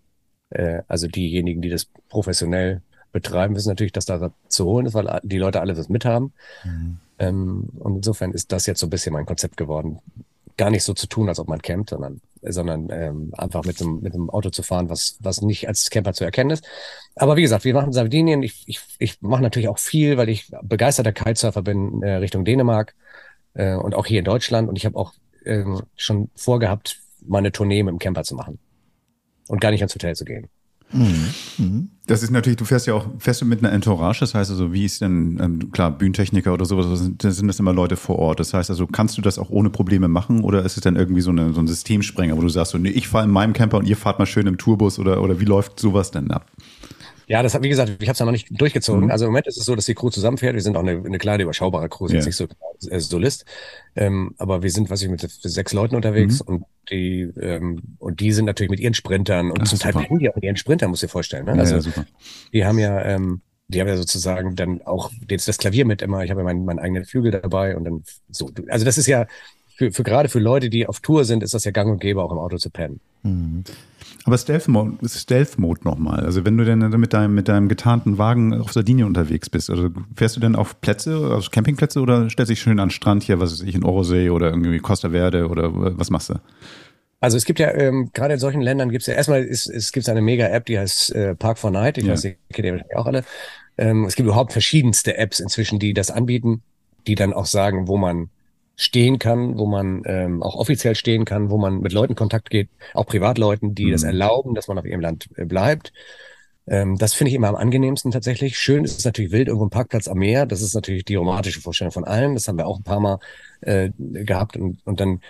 äh, also diejenigen, die das professionell betreiben, wissen natürlich, dass da zu holen ist, weil die Leute alle das mithaben. Mhm. Ähm, und insofern ist das jetzt so ein bisschen mein Konzept geworden. Gar nicht so zu tun, als ob man campt, sondern sondern ähm, einfach mit einem, mit einem Auto zu fahren, was, was nicht als Camper zu erkennen ist. Aber wie gesagt, wir machen Sardinien. Ich, ich, ich mache natürlich auch viel, weil ich begeisterter Kitesurfer bin äh, Richtung Dänemark äh, und auch hier in Deutschland. Und ich habe auch äh, schon vorgehabt, meine Tournee mit dem Camper zu machen und gar nicht ans Hotel zu gehen. Mhm. Das ist natürlich, du fährst ja auch fährst du mit einer Entourage, das heißt also, wie ist denn, ähm, klar, Bühnentechniker oder sowas, sind, sind das immer Leute vor Ort. Das heißt also, kannst du das auch ohne Probleme machen oder ist es dann irgendwie so, eine, so ein Systemsprenger, wo du sagst, so, nee, ich fahre in meinem Camper und ihr fahrt mal schön im Tourbus oder, oder wie läuft sowas denn ab? Ja, das hat, wie gesagt, ich habe es ja noch nicht durchgezogen. Mhm. Also im Moment ist es so, dass die Crew zusammenfährt. Wir sind auch eine, eine kleine, überschaubare Crew, sind ja. nicht so äh, Solist. Ähm, aber wir sind, was ich, mit sechs Leuten unterwegs mhm. und die ähm, und die sind natürlich mit ihren Sprintern und Ach, zum super. Teil die auch mit ihren Sprintern, muss ich dir vorstellen. Ne? Also ja, ja, die haben ja, ähm, die haben ja sozusagen dann auch jetzt das Klavier mit immer. Ich habe ja meinen, meinen eigenen Flügel dabei und dann so. Also das ist ja für, für gerade für Leute, die auf Tour sind, ist das ja gang und gäbe, auch im Auto zu pennen. Mhm. Aber Stealth Mode, Stealth Mode nochmal. Also wenn du denn mit deinem, mit deinem getarnten Wagen auf Sardinien unterwegs bist, also fährst du denn auf Plätze, also Campingplätze oder stellst dich schön an den Strand hier, was weiß ich, in Orosee oder irgendwie Costa Verde oder was machst du? Also es gibt ja, ähm, gerade in solchen Ländern gibt es ja, erstmal ist, es gibt eine Mega-App, die heißt äh, Park for Night, ich ja. weiß nicht, kennt ihr wahrscheinlich auch alle. Ähm, es gibt überhaupt verschiedenste Apps inzwischen, die das anbieten, die dann auch sagen, wo man stehen kann, wo man ähm, auch offiziell stehen kann, wo man mit Leuten Kontakt geht, auch Privatleuten, die mhm. das erlauben, dass man auf ihrem Land äh, bleibt. Ähm, das finde ich immer am angenehmsten tatsächlich. Schön ist es natürlich wild, irgendwo ein Parkplatz am Meer. Das ist natürlich die romantische Vorstellung von allen. Das haben wir auch ein paar Mal äh, gehabt und, und dann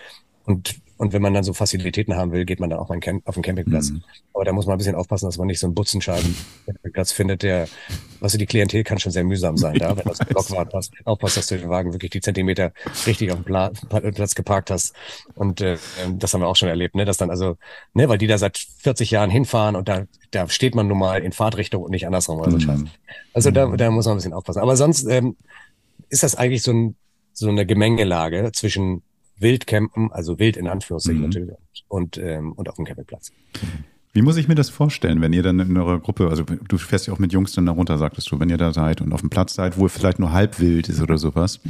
und und wenn man dann so Facilitäten haben will, geht man dann auch mal auf den Campingplatz. Mhm. Aber da muss man ein bisschen aufpassen, dass man nicht so einen Butzenscheibenplatz findet, der, was also die Klientel kann schon sehr mühsam sein da, wenn du das Blockwart hast. Aufpasst, dass du den Wagen wirklich die Zentimeter richtig auf dem Platz geparkt hast. Und äh, das haben wir auch schon erlebt, ne? Dass dann also, ne, weil die da seit 40 Jahren hinfahren und da, da steht man nun mal in Fahrtrichtung und nicht andersrum. Also, mhm. also da, da muss man ein bisschen aufpassen. Aber sonst ähm, ist das eigentlich so, ein, so eine Gemengelage zwischen wild campen, also wild in Anführungszeichen mhm. natürlich, und, ähm, und auf dem Campingplatz. Wie muss ich mir das vorstellen, wenn ihr dann in eurer Gruppe, also du fährst ja auch mit Jungs dann da runter, sagtest du, wenn ihr da seid und auf dem Platz seid, wo ihr vielleicht nur halb wild ist oder sowas.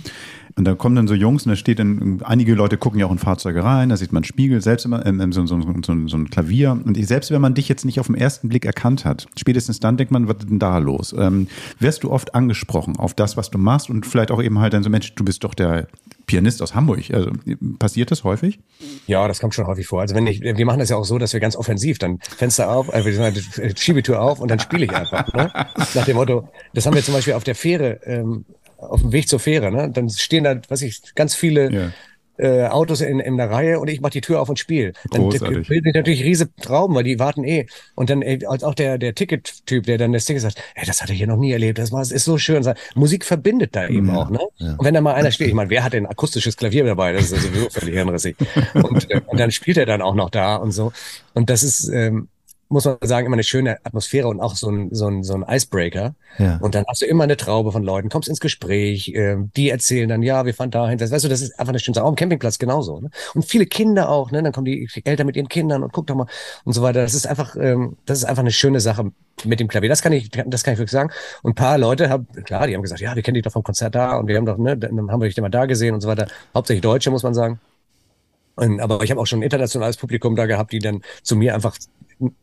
Und da kommen dann so Jungs und da steht dann, einige Leute gucken ja auch in Fahrzeuge rein, da sieht man Spiegel, selbst immer ähm, so, so, so, so ein Klavier. Und selbst wenn man dich jetzt nicht auf den ersten Blick erkannt hat, spätestens dann denkt man, was ist denn da los? Ähm, wirst du oft angesprochen auf das, was du machst und vielleicht auch eben halt dann so, Mensch, du bist doch der Pianist aus Hamburg. Also passiert das häufig? Ja, das kommt schon häufig vor. Also wenn ich, wir machen das ja auch so, dass wir ganz offensiv dann Fenster auf, äh, Schiebetür auf und dann spiele ich einfach. Ne? Nach dem Motto, das haben wir zum Beispiel auf der Fähre ähm, auf dem Weg zur Fähre, ne? Dann stehen da, was ich, ganz viele ja. äh, Autos in, in der Reihe und ich mache die Tür auf und spiele. Dann bilden sich natürlich riese Trauben, weil die warten eh. Und dann äh, als auch der, der Ticket-Typ, der dann das Ticket sagt, hey, das hat er hier noch nie erlebt, das war, das ist so schön. Musik verbindet da eben auch, ne? Und wenn da mal einer steht, ich meine, wer hat denn ein akustisches Klavier dabei? Das ist ja sowieso völlig hirnrissig. Und, äh, und dann spielt er dann auch noch da und so. Und das ist, ähm, muss man sagen, immer eine schöne Atmosphäre und auch so ein, so ein, so ein Icebreaker. Ja. Und dann hast du immer eine Traube von Leuten, kommst ins Gespräch, ähm, die erzählen dann, ja, wir fahren dahin. Das, weißt du, das ist einfach eine schöne Sache. Auch am Campingplatz genauso. Ne? Und viele Kinder auch, ne? Dann kommen die Eltern mit ihren Kindern und guck doch mal und so weiter. Das ist einfach, ähm, das ist einfach eine schöne Sache mit dem Klavier. Das kann ich, das kann ich wirklich sagen. Und ein paar Leute haben, klar, die haben gesagt, ja, wir kennen die doch vom Konzert da und wir haben doch, ne, dann haben wir dich immer da gesehen und so weiter. Hauptsächlich Deutsche, muss man sagen. Und, aber ich habe auch schon ein internationales Publikum da gehabt, die dann zu mir einfach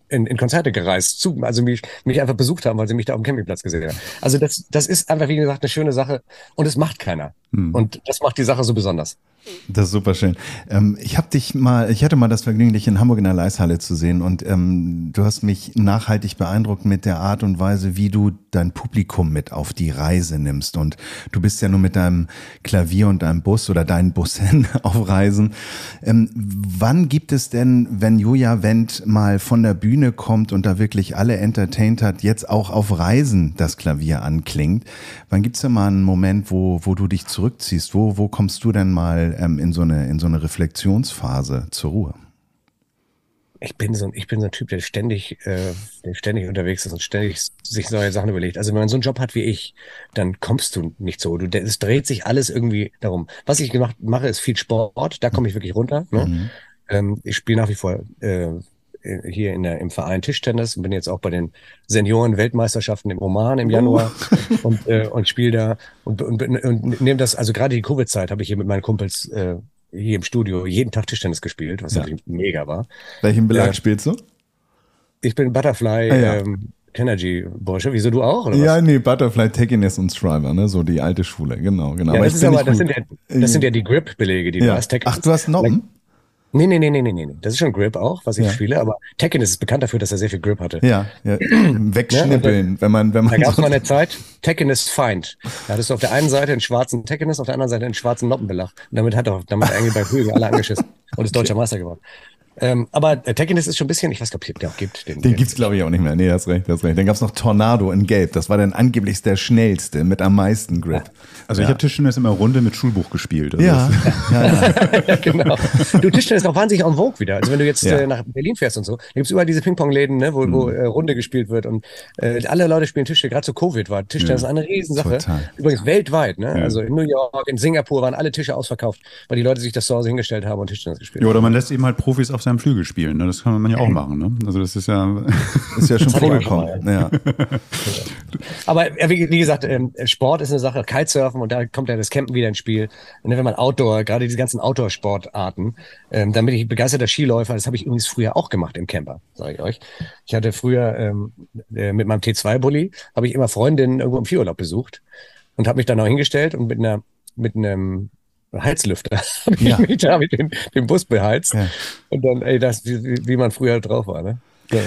in, in Konzerte gereist, zu, also mich, mich einfach besucht haben, weil sie mich da auf dem Campingplatz gesehen haben. Also das, das ist einfach, wie gesagt, eine schöne Sache und es macht keiner. Und das macht die Sache so besonders. Das ist super schön. Ähm, ich habe dich mal, ich hatte mal das Vergnügen, dich in Hamburg in der Leishalle zu sehen und ähm, du hast mich nachhaltig beeindruckt mit der Art und Weise, wie du dein Publikum mit auf die Reise nimmst. Und du bist ja nur mit deinem Klavier und deinem Bus oder deinen Bussen auf Reisen. Ähm, wann gibt es denn, wenn Julia Wendt mal von der Bühne kommt und da wirklich alle entertained hat, jetzt auch auf Reisen das Klavier anklingt? Wann gibt's denn mal einen Moment, wo, wo du dich zurückziehst? Wo, wo kommst du denn mal ähm, in, so eine, in so eine Reflexionsphase zur Ruhe? Ich bin so ein, ich bin so ein Typ, der ständig, äh, der ständig unterwegs ist und ständig sich neue Sachen überlegt. Also wenn man so einen Job hat wie ich, dann kommst du nicht so. Du, es dreht sich alles irgendwie darum. Was ich gemacht mache, ist viel Sport. Da komme ich wirklich runter. Ne? Mhm. Ähm, ich spiele nach wie vor äh, hier in der, im Verein Tischtennis und bin jetzt auch bei den Senioren-Weltmeisterschaften im Oman im Januar und, äh, und spiele da und, und, und, und nehme das, also gerade die Covid-Zeit habe ich hier mit meinen Kumpels äh, hier im Studio jeden Tag Tischtennis gespielt, was Ja. natürlich mega war. Welchen Belag Ja. spielst du? Ich bin Butterfly Ah, ja. ähm, Energy Bursche. Wieso du auch? Oder Ja, was? nee, Butterfly, Takiness und Striver, ne? So die alte Schule, genau, genau. Ja, Aber das, ist aber, das, sind ja, das sind ja die Grip-Belege, die du ja. hast. Tekken- Ach, du hast Noppen? Nee, nee, nee, nee, nee, nee. nee. Das ist schon Grip auch, was ich Ja. spiele, aber Tekken ist bekannt dafür, dass er sehr viel Grip hatte. Ja, ja. wegschnippeln, wenn man, wenn Da man gab es mal eine Zeit, Tekken ist Feind. Da hattest du auf der einen Seite einen schwarzen Tekken auf der anderen Seite einen schwarzen Noppenbelach. Und damit hat er damit eigentlich bei Höhe alle angeschissen und ist deutscher Meister geworden. Ähm, aber äh, Tekken ist schon ein bisschen, ich weiß gar nicht, ob es den auch gibt. den gibt's glaube ich auch nicht mehr. Nee, hast recht, hast recht. Dann gab's noch Tornado in Gelb. Das war dann angeblich der schnellste mit am meisten Grip. Also ich habe Tischtennis immer Runde mit Schulbuch gespielt. Also Ja, ja, ja. ja, genau. Du Tischtennis ist auch wahnsinnig en vogue wieder. Also wenn du jetzt Ja. äh, nach Berlin fährst und so, da gibt's überall diese Ping-Pong-Läden, ne, wo, wo äh, Runde gespielt wird und äh, alle Leute spielen Tischtennis. Gerade zu Covid war Tischtennis eine Riesensache. Total. Übrigens weltweit, ne? Also in New York, in Singapur waren alle Tische ausverkauft, weil die Leute sich das zu Hause hingestellt haben und Tischtennis gespielt Ja, haben. oder man lässt eben halt Profis auf seinem Flügel spielen. Ne? Das kann man ja auch machen. Ne? Also das ist ja. Ist ja schon vorgekommen. Ja. Aber wie, gesagt, ähm, Sport ist eine Sache, Kitesurfen und da kommt ja das Campen wieder ins Spiel. Und wenn man Outdoor, gerade diese ganzen Outdoor-Sportarten, ähm, dann bin ich begeisterter Skiläufer. Das habe ich übrigens früher auch gemacht im Camper, sage ich euch. Ich hatte früher ähm, äh, mit meinem T2-Bully, habe ich immer Freundinnen irgendwo im Skiurlaub besucht und habe mich dann auch hingestellt und mit einer mit einem Heizlüfter habe ich Ja. mich da mit den, den Bus beheizt. Ja. Und dann, ey, das, wie, wie- man früher drauf war, ne? Ja.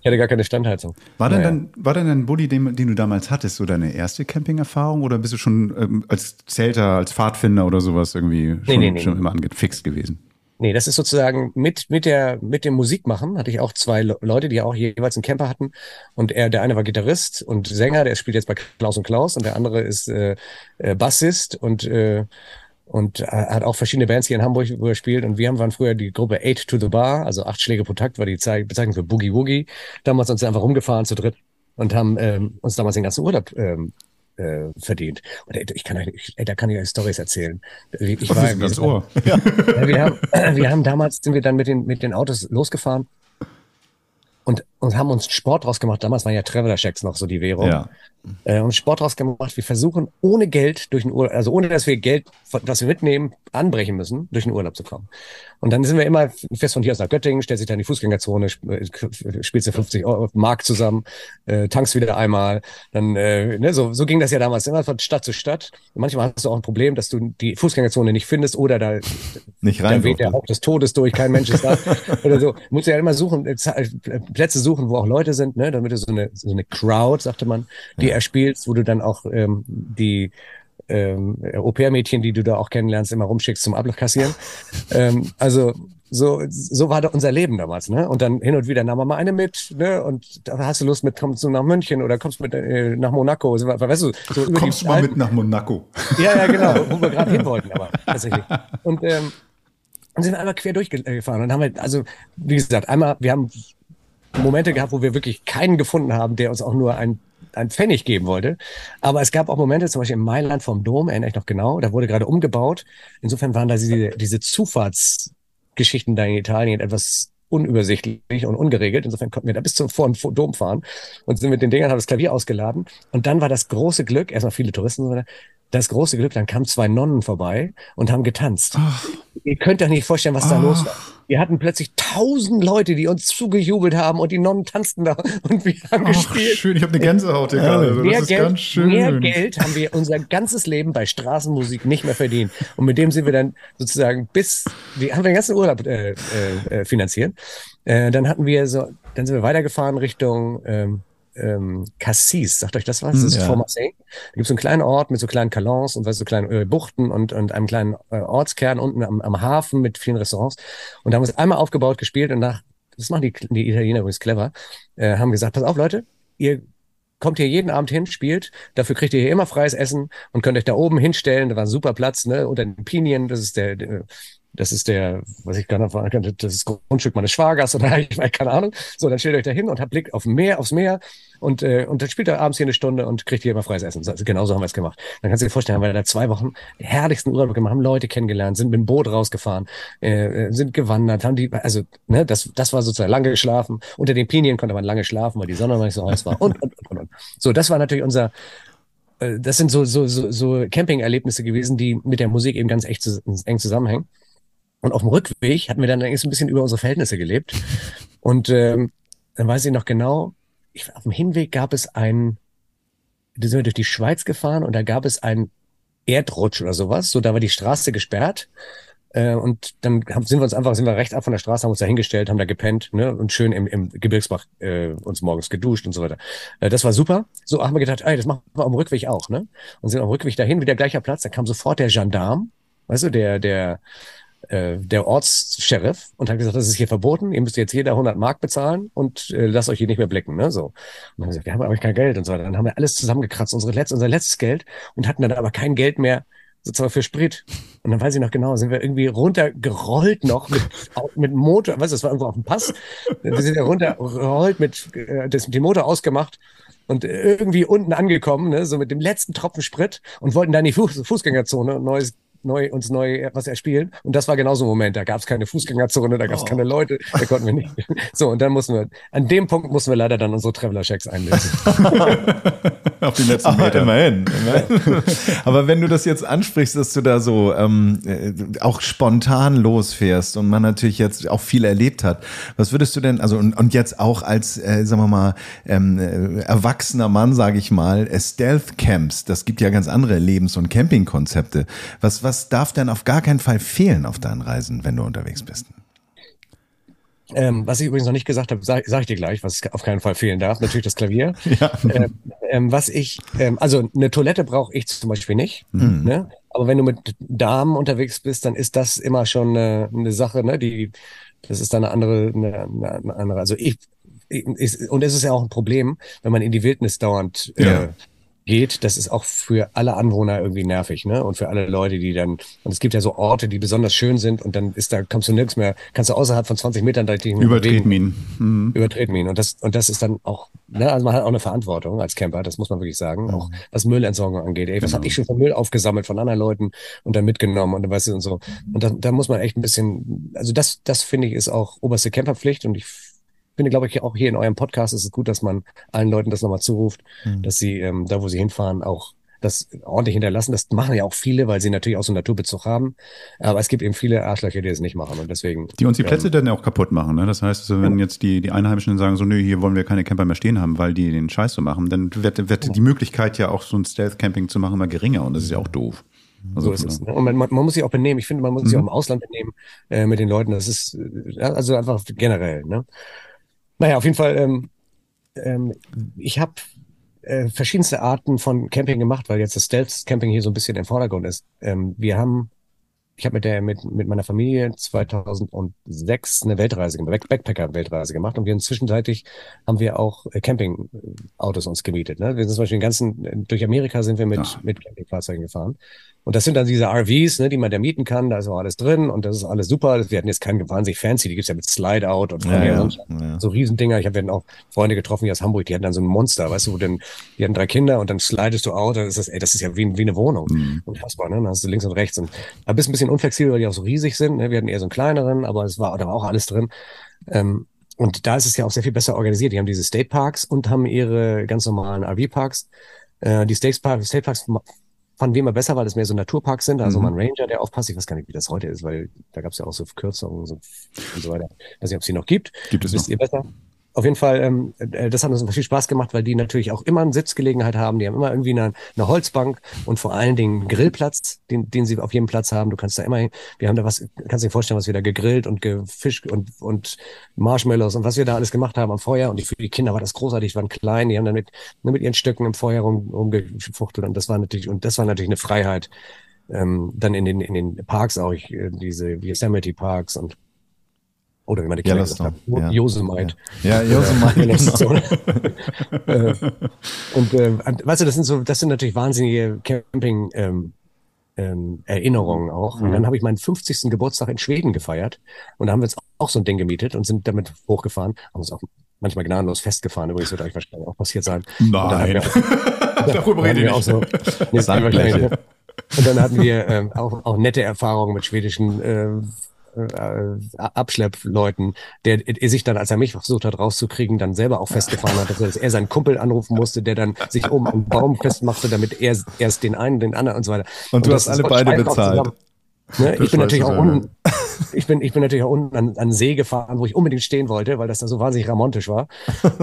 Ich hatte gar keine Standheizung. War denn, Naja. dann, war denn dein Bulli, den, den du damals hattest, so deine erste Camping-Erfahrung oder bist du schon ähm, als Zelter, als Pfadfinder oder sowas irgendwie schon, nee, nee. schon immer angefixt gewesen? Nee, das ist sozusagen mit, mit der, mit dem Musikmachen hatte ich auch zwei Le- Leute, die auch jeweils einen Camper hatten. Und er, der eine war Gitarrist und Sänger, der spielt jetzt bei Klaus und Klaus und der andere ist äh, äh, Bassist und, äh, und äh, hat auch verschiedene Bands hier in Hamburg, wo er spielt. Und wir haben, waren früher die Gruppe Eight to the Bar, also acht Schläge pro Takt war die Zei- Bezeichnung für Boogie Woogie. Damals sind wir einfach rumgefahren zu dritt und haben ähm, uns damals den ganzen Urlaub ähm, äh, verdient. Und ey, ich kann euch, ey, da kann ich euch Stories erzählen. Ich Das war, ist ganz Ohr. ja, wir, haben, wir haben damals, sind wir dann mit den, mit den Autos losgefahren und, und haben uns Sport draus gemacht. Damals waren ja Traveler-Checks noch so die Währung. Ja. Äh, uns Sport draus gemacht. Wir versuchen ohne Geld durch den Urlaub, also ohne dass wir Geld, was wir mitnehmen, anbrechen müssen, durch den Urlaub zu kommen. Und dann sind wir immer fest von hier aus nach Göttingen, stellt sich dann in die Fußgängerzone, äh, spielst du 50 Euro Mark zusammen, äh, tankst wieder einmal. Dann, äh, ne, so, so ging das ja damals immer von Stadt zu Stadt. Und manchmal hast du auch ein Problem, dass du die Fußgängerzone nicht findest oder da Nicht da rein. weht der. Hauch des Todes durch, kein Mensch ist da. Oder so. Musst du ja immer suchen, äh, Plätze suchen, wo auch Leute sind, ne, damit du so eine, so eine Crowd, sagte man, die erspielst, wo du dann auch ähm, die ähm, Au-pair-Mädchen, die du da auch kennenlernst, immer rumschickst zum Abkassieren. ähm, also so, so war doch unser Leben damals, ne? Und dann hin und wieder nahm man mal eine mit, ne? Und da hast du Lust mit, kommst du nach München oder kommst mit äh, nach Monaco, so, weißt du, so über kommst du mal mit nach Monaco. Ja, ja, genau, wo wir gerade hin wollten, aber tatsächlich. Und ähm, und sind einmal quer durchgefahren und haben halt, also wie gesagt, einmal, wir haben Momente gehabt, wo wir wirklich keinen gefunden haben, der uns auch nur ein ein Pfennig geben wollte. Aber es gab auch Momente, zum Beispiel in Mailand vom Dom, erinnere ich noch genau, da wurde gerade umgebaut. Insofern waren da diese, diese Zufahrts, Geschichten da in Italien etwas unübersichtlich und ungeregelt. Insofern konnten wir da bis zum vor dem Dom fahren und sind mit den Dingern, haben das Klavier ausgeladen. Und dann war das große Glück, erstmal viele Touristen, das große Glück, dann kamen zwei Nonnen vorbei und haben getanzt. Ach. Ihr könnt euch nicht vorstellen, was da Ach. los war. Wir hatten plötzlich tausend Leute, die uns zugejubelt haben und die Nonnen tanzten da und wir haben Ach, gespielt. Schön, ich habe eine Gänsehaut hier gerade. Also, mehr, Geld, mehr Geld haben wir unser ganzes Leben bei Straßenmusik nicht mehr verdient. Und mit dem sind wir dann sozusagen bis, wir haben den ganzen Urlaub äh, äh, äh, finanziert. Äh, dann hatten wir so, dann sind wir weitergefahren Richtung ähm, ähm, Cassis. Sagt euch das was? Das ist ja. vor Marseille. Da gibt es so einen kleinen Ort mit so kleinen Calons und so kleinen äh, Buchten und, und einem kleinen äh, Ortskern unten am, am Hafen mit vielen Restaurants. Und da haben wir es einmal aufgebaut, gespielt und nach, das machen die, die Italiener übrigens clever, äh, haben gesagt, pass auf Leute, ihr kommt hier jeden Abend hin, spielt. Dafür kriegt ihr hier immer freies Essen und könnt euch da oben hinstellen. Da war ein super Platz, ne, unter den Pinien. Das ist der, der das ist der, was ich gerade kann, das ist Grundstück meines Schwagers oder ich weiß keine Ahnung. So, dann stellt euch da hin und habt Blick auf Meer, aufs Meer und, äh, und dann spielt er abends hier eine Stunde und kriegt hier immer freies Essen. Also genauso haben wir es gemacht. Dann kannst du dir vorstellen, haben wir da zwei Wochen herrlichsten Urlaub gemacht, haben Leute kennengelernt, sind mit dem Boot rausgefahren, äh, äh, sind gewandert, haben die, also, ne, das, das war sozusagen lange geschlafen. Unter den Pinien konnte man lange schlafen, weil die Sonne noch nicht so heiß war und, und, und, und. So, das war natürlich unser, äh, das sind so, so, so, so Camping-Erlebnisse gewesen, die mit der Musik eben ganz echt eng zusammenhängen. Und auf dem Rückweg hatten wir dann eigentlich so ein bisschen über unsere Verhältnisse gelebt. Und ähm, dann weiß ich noch genau, ich, auf dem Hinweg gab es ein, da sind wir durch die Schweiz gefahren und da gab es einen Erdrutsch oder sowas. So, da war die Straße gesperrt. Äh, und dann haben, sind wir uns einfach, sind wir recht ab von der Straße, haben uns da hingestellt, haben da gepennt, ne, und schön im, im Gebirgsbach äh, uns morgens geduscht und so weiter. Äh, das war super. So haben wir gedacht, ey, das machen wir am Rückweg auch, ne? Und sind am Rückweg dahin, wieder gleicher Platz, da kam sofort der Gendarm, weißt du, der, der, äh, der Ortssheriff und hat gesagt, das ist hier verboten, ihr müsst jetzt jeder 100 Mark bezahlen und äh, lasst euch hier nicht mehr blicken. Ne? So. Und dann haben gesagt, wir haben aber kein Geld und so weiter. Dann haben wir alles zusammengekratzt, unsere letzte, unser letztes Geld und hatten dann aber kein Geld mehr sozusagen für Sprit. Und dann weiß ich noch genau, sind wir irgendwie runtergerollt noch mit, mit Motor, was, das war irgendwo auf dem Pass. Wir sind ja runtergerollt mit, äh, das, den Motor ausgemacht und irgendwie unten angekommen, ne, so mit dem letzten Tropfen Sprit und wollten dann die Fuß, Fußgängerzone, neues neu, uns neu was erspielen. Und das war genauso ein Moment. Da gab es keine Fußgängerzone, da gab es oh. keine Leute, da konnten wir nicht. So, und dann mussten wir, an dem Punkt mussten wir leider dann unsere Traveler-Checks einlösen. Auf die letzten Aber Meter. Immerhin, immerhin. Aber wenn du das jetzt ansprichst, dass du da so ähm, äh, auch spontan losfährst und man natürlich jetzt auch viel erlebt hat, was würdest du denn, also und, und jetzt auch als, äh, sagen wir mal, ähm, äh, erwachsener Mann, sage ich mal, Stealth-Camps, das gibt ja ganz andere Lebens- und Campingkonzepte. Was, was was darf denn auf gar keinen Fall fehlen auf deinen Reisen, wenn du unterwegs bist? Ähm, was ich übrigens noch nicht gesagt habe, sage sag ich dir gleich, was auf keinen Fall fehlen darf. Natürlich das Klavier. Ja. Ähm, ähm, was ich, ähm, also eine Toilette brauche ich zum Beispiel nicht. Mhm. Ne? Aber wenn du mit Damen unterwegs bist, dann ist das immer schon eine, eine Sache, ne? Die, das ist dann eine andere, eine, eine andere. Also ich, ich, und es ist ja auch ein Problem, wenn man in die Wildnis dauernd ja. äh, geht, das ist auch für alle Anwohner irgendwie nervig, ne? Und für alle Leute, die dann, und es gibt ja so Orte, die besonders schön sind und dann ist da, kommst du nirgends mehr, kannst du außerhalb von 20 Metern da dich Übertreten ihn. Mhm. Übertreten ihn. Und das, und das ist dann auch, ne, also man hat auch eine Verantwortung als Camper, das muss man wirklich sagen, mhm. auch was Müllentsorgung angeht. Ey, was genau. habe ich schon von Müll aufgesammelt von anderen Leuten und dann mitgenommen und weißt du und so. Und da, da muss man echt ein bisschen, also das, das finde ich ist auch oberste Camperpflicht und ich finde, glaube ich, auch hier in eurem Podcast ist es gut, dass man allen Leuten das nochmal zuruft, mhm. dass sie ähm, da, wo sie hinfahren, auch das ordentlich hinterlassen. Das machen ja auch viele, weil sie natürlich auch so einen Naturbezug haben. Aber es gibt eben viele Arschlöcher, die das nicht machen. Und deswegen. Die uns die Plätze ähm, dann auch kaputt machen. Ne? Das heißt, wenn jetzt die, die Einheimischen sagen, so, nö, hier wollen wir keine Camper mehr stehen haben, weil die den Scheiß so machen, dann wird, wird die Möglichkeit ja auch so ein Stealth-Camping zu machen immer geringer. Und das ist ja auch doof. Also, so ist es. Ne? Und man, man, man, muss sich auch benehmen. Ich finde, man muss sich mhm. auch im Ausland benehmen äh, mit den Leuten. Das ist äh, also einfach generell. Ne? Naja, auf jeden Fall, ähm, ähm, ich habe äh, verschiedenste Arten von Camping gemacht, weil jetzt das Stealth-Camping hier so ein bisschen im Vordergrund ist. Ähm, wir haben, ich habe mit der mit mit meiner Familie 2006 eine Weltreise gemacht, Backpacker-Weltreise gemacht und wir haben zwischenzeitlich haben wir auch äh, Campingautos uns gemietet. Ne? Wir sind zum Beispiel den ganzen durch Amerika sind wir mit Ja. mit Campingfahrzeugen gefahren. Und das sind dann diese RVs, ne, die man da mieten kann. Da ist auch alles drin und das ist alles super. Wir hatten jetzt keinen wahnsinnig fancy, die gibt's ja mit Slide-Out und Ja, ja, ja. so Riesendinger. Ich habe dann auch Freunde getroffen hier aus Hamburg, die hatten dann so ein Monster, weißt du, wo dann, die hatten drei Kinder und dann slidest du out, dann ist das, ey, das ist ja wie, wie eine Wohnung. Mhm. Unfassbar, ne? Dann hast du links und rechts und da bist du ein bisschen unflexibel, weil die auch so riesig sind. Ne? Wir hatten eher so einen kleineren, aber es war, da war auch alles drin. Ähm, und da ist es ja auch sehr viel besser organisiert. Die haben diese State Parks und haben ihre ganz normalen RV-Parks. Äh, die State Parks, State Parks fanden wir immer besser, weil es mehr so Naturparks sind. Also Mhm. mal ein Ranger, der aufpasst. Ich weiß gar nicht, wie das heute ist, weil da gab es ja auch so Kürzungen so, und so weiter. Ich weiß nicht, ob es die noch gibt. Gibt es Wisst noch. ihr besser? Auf jeden Fall, ähm, äh, das hat uns viel Spaß gemacht, weil die natürlich auch immer eine Sitzgelegenheit haben. Die haben immer irgendwie eine, eine Holzbank und vor allen Dingen einen Grillplatz, den, den sie auf jedem Platz haben. Du kannst da immer, wir haben da was, kannst dir vorstellen, was wir da gegrillt und gefischt und, und Marshmallows und was wir da alles gemacht haben am Feuer. Und die, für die Kinder war das großartig, die waren klein, die haben dann mit, mit ihren Stöcken im Feuer rum, rumgefuchtelt und das war natürlich, und das war natürlich eine Freiheit. Ähm, dann in den, in den Parks auch, ich, äh, diese Yosemite Parks und, oder wie man die Kinder gesagt Yellowstone. hat, ja. Yosemite. Ja, genau. Äh, und äh, weißt du, das sind so, das sind natürlich wahnsinnige Camping ähm, ähm, Erinnerungen auch. Und dann habe ich meinen 50. Geburtstag in Schweden gefeiert und da haben wir uns auch so ein Ding gemietet und sind damit hochgefahren, haben uns auch manchmal gnadenlos festgefahren. Übrigens wird euch wahrscheinlich auch passiert sein. Und haben Nein. Darüber rede ich nicht. auch so, nee, und dann hatten wir ähm, auch, auch nette Erfahrungen mit schwedischen äh, Abschleppleuten, der er sich dann, als er mich versucht hat rauszukriegen, dann selber auch festgefahren hat, dass er seinen Kumpel anrufen musste, der dann sich oben am Baum festmachte, damit er erst den einen, den anderen und so weiter. Und du das hast alle beide bezahlt. Ne? Ich bin natürlich auch unten, ich bin, ich bin natürlich auch unten an, an den See gefahren, wo ich unbedingt stehen wollte, weil das da so wahnsinnig romantisch war.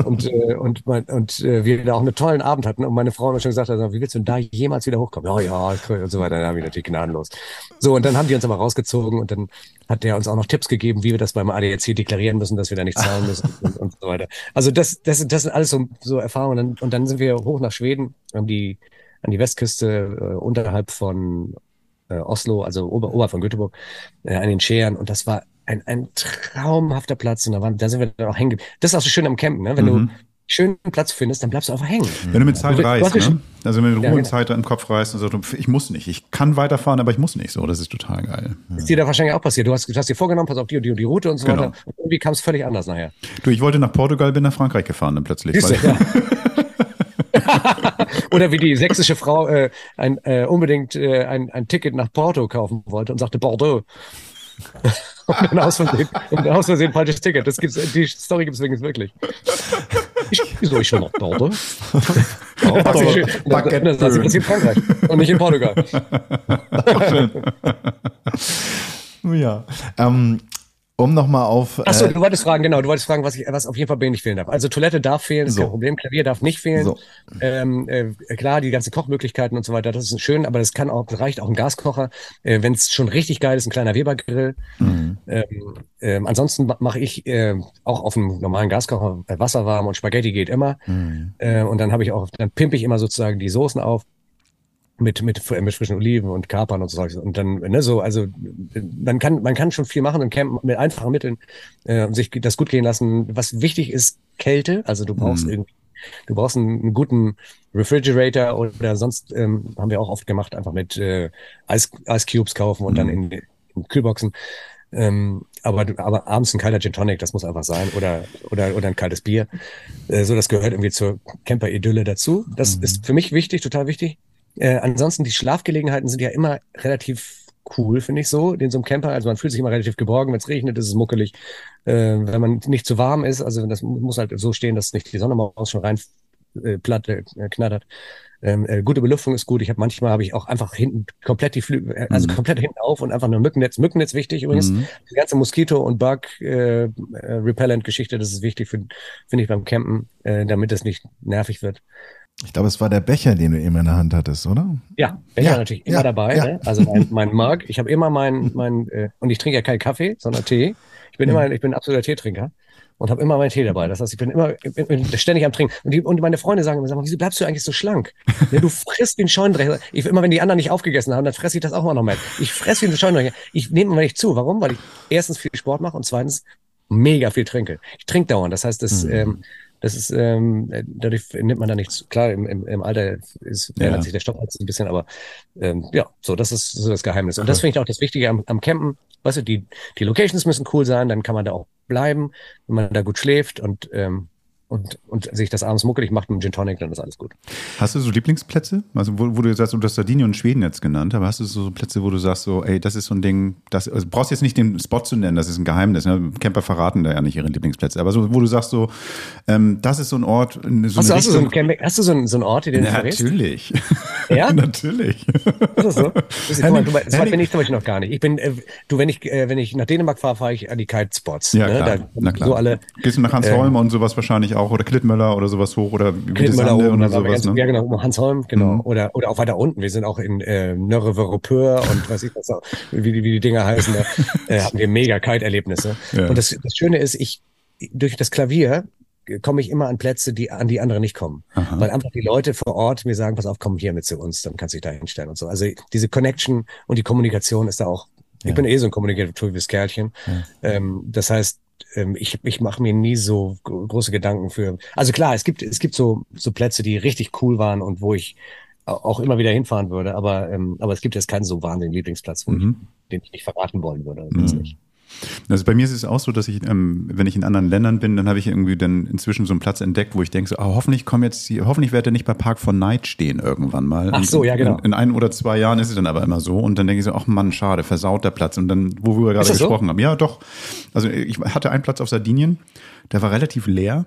Und, äh, und, mein, und äh, wir da auch einen tollen Abend hatten. Und meine Frau hat schon gesagt, also, wie willst du denn da jemals wieder hochkommen? Ja, ja, und so weiter. Dann haben wir natürlich gnadenlos. So, und dann haben die uns aber rausgezogen und dann hat der uns auch noch Tipps gegeben, wie wir das beim ADAC deklarieren müssen, dass wir da nicht zahlen müssen und, und so weiter. Also das, das, das sind alles so, so Erfahrungen. Und dann, und dann sind wir hoch nach Schweden, haben die an die Westküste äh, unterhalb von äh, Oslo, also ober, ober von Göteborg, äh, an den Scheren. Und das war ein, ein traumhafter Platz. Und da, waren, da sind wir dann auch hängen. geblieben. Das ist auch so schön am Campen, ne? Wenn Mhm. du schönen Platz findest, dann bleibst du einfach hängen. Wenn du mit Zeit reist, ja ne? Also wenn du Ja, Ruhe und genau. Im Kopf reist und so, ich muss nicht. Ich kann weiterfahren, aber ich muss nicht so. Das ist total geil. Ist dir da wahrscheinlich auch passiert. Du hast, du hast dir vorgenommen, pass auf die und die, die Route und so Genau. weiter. Und irgendwie kam es völlig anders nachher. Du, ich wollte nach Portugal, bin nach Frankreich gefahren dann plötzlich. Siehst Weil, ja. Oder wie die sächsische Frau äh, ein, äh, unbedingt äh, ein, ein Ticket nach Porto kaufen wollte und sagte Bordeaux. und dann aus Versehen, und aus Versehen falsches Ticket. Das gibt's, die Story gibt es übrigens wirklich. Ich, wieso ich schon nach Bordeaux? Das ist das in Frankreich und nicht in Portugal. Ja. Ähm, um nochmal auf. Achso, äh, du wolltest fragen, genau, du wolltest fragen, was, ich, was auf jeden Fall nicht fehlen darf. Also Toilette darf fehlen, ist So. kein Problem, Klavier darf nicht fehlen. So. Ähm, äh, klar, die ganzen Kochmöglichkeiten und so weiter, das ist schön, aber das kann auch, reicht auch ein Gaskocher. Äh, Wenn es schon richtig geil ist, ein kleiner Webergrill. Mhm. Ähm, ähm, ansonsten ma- mache ich äh, auch auf einem normalen Gaskocher äh, Wasser warm und Spaghetti geht immer. Mhm. Äh, und dann habe ich auch, dann pimpe ich immer sozusagen die Soßen auf mit, mit, mit frischen Oliven und Kapern und so. Und dann, ne, so, also man kann, man kann schon viel machen und campen mit einfachen Mitteln äh, und sich das gut gehen lassen. Was wichtig ist, Kälte. Also du brauchst Mhm. irgendwie, du brauchst einen, einen guten Refrigerator oder sonst ähm, haben wir auch oft gemacht, einfach mit äh, Ice, Ice Cubes kaufen und dann in, in Kühlboxen. Ähm, aber, aber abends ein kalter Gin Tonic, das muss einfach sein. Oder, oder, oder ein kaltes Bier. Äh, so, das gehört irgendwie zur Camper-Idylle dazu. Das ist für mich wichtig, total wichtig. Äh, ansonsten, die Schlafgelegenheiten sind ja immer relativ cool, finde ich so, in so einem Camper. Also man fühlt sich immer relativ geborgen. Wenn es regnet, ist es muckelig. Äh, wenn man nicht zu warm ist, also das muss halt so stehen, dass nicht die Sonne morgens schon rein äh, platt äh, knattert. Ähm, äh, gute Belüftung ist gut. Ich habe manchmal habe ich auch einfach hinten komplett die Flügel, äh, also Mhm. komplett hinten auf und einfach nur Mückennetz. Mückennetz wichtig übrigens. Mhm. Die ganze Mosquito- und Bug-Repellent-Geschichte, das ist wichtig, finde ich beim Campen, äh, damit es nicht nervig wird. Ich glaube, es war der Becher, den du immer in der Hand hattest, oder? Ja, Becher Ja, natürlich immer ja, dabei. ja. Ne? Also mein, mein Mug. Ich habe immer mein, mein äh, und ich trinke ja keinen Kaffee, sondern Tee. Ich bin immer, ich bin ein absoluter Teetrinker. und habe immer meinen Tee dabei. Das heißt, ich bin immer bin ständig am Trinken. Und, die, und meine Freunde sagen immer, sag mal, wieso bleibst du eigentlich so schlank? Ja, du frisst wie ein Scheunendreher. Ich, immer wenn die anderen nicht aufgegessen haben, dann fresse ich das auch mal noch mehr. Ich fresse wie ein Scheunendreher. Ich nehme immer nicht zu. Warum? Weil ich erstens viel Sport mache und zweitens mega viel trinke. Ich trinke dauernd. Das heißt, das, mhm. ähm, das ist, ähm, dadurch nimmt man da nichts. Klar, im, im, im Alter ist, ändert ja. sich der Stoff ein bisschen, aber ähm, ja, so, das ist so das Geheimnis. Und das finde ich auch das Wichtige am, am Campen. Weißt du, die, die Locations müssen cool sein, dann kann man da auch bleiben, wenn man da gut schläft und ähm, und, und sich das abends muckelig macht mit dem Gin Tonic, dann ist alles gut. Hast du so Lieblingsplätze? Also, wo, wo du sagst, du hast Sardinien und Schweden jetzt genannt, aber hast du so Plätze, wo du sagst, so, ey, das ist so ein Ding, das, also brauchst jetzt nicht den Spot zu nennen, das ist ein Geheimnis. Ne? Camper verraten da ja nicht ihre Lieblingsplätze, aber so, wo du sagst, so, ähm, das ist so ein Ort. So hast, du, hast, du so ein, hast du so einen, so einen Ort, den du Natürlich. Ja? Natürlich. Ist das so? Das, Henning, du, das bin ich zum Beispiel noch gar nicht. Ich bin, äh, du, wenn ich, äh, wenn ich nach Dänemark fahre, fahre ich an die Kite-Spots. Ja, ne? klar. Da, Na klar. So alle, Gehst du nach Hans Holm äh, und sowas wahrscheinlich auch oder Klittmöller oder sowas hoch oder Wiedesande oder sowas. Ne? Ja, genau, Hansholm, genau. Mhm. Oder, oder auch weiter unten. Wir sind auch in äh, Nörreveropeur und weiß ich was auch, wie, die, wie die Dinge heißen. Da äh, hatten wir mega Kite-Erlebnisse. Ja. Und das, das Schöne ist, ich durch das Klavier komme ich immer an Plätze, die an die anderen nicht kommen. Aha. Weil einfach die Leute vor Ort mir sagen, pass auf, komm hier mit zu uns, dann kannst du dich da hinstellen und so. Also diese Connection und die Kommunikation ist da auch. Ja. Ich bin eh so ein kommunikatives Kerlchen. Ja. Ähm, das heißt, ähm, ich, ich mache mir nie so große Gedanken für. Also klar, es gibt, es gibt so, so Plätze, die richtig cool waren und wo ich auch immer wieder hinfahren würde, aber, ähm, aber es gibt jetzt keinen so wahnsinnigen Lieblingsplatz, wo mhm. ich, den ich nicht verraten wollen würde. Mhm. Nicht. Also bei mir ist es auch so, dass ich, ähm, wenn ich in anderen Ländern bin, dann habe ich irgendwie dann inzwischen so einen Platz entdeckt, wo ich denke, so, oh, hoffentlich kommen jetzt, die, hoffentlich wird er nicht bei Park for Night stehen irgendwann mal. Ach so, ja genau. In, in, ein oder zwei Jahren ist es dann aber immer so und dann denke ich so, ach Mann, schade, versaut der Platz. Und dann, wo wir gerade gesprochen so? haben, ja doch. Also ich hatte einen Platz auf Sardinien, der war relativ leer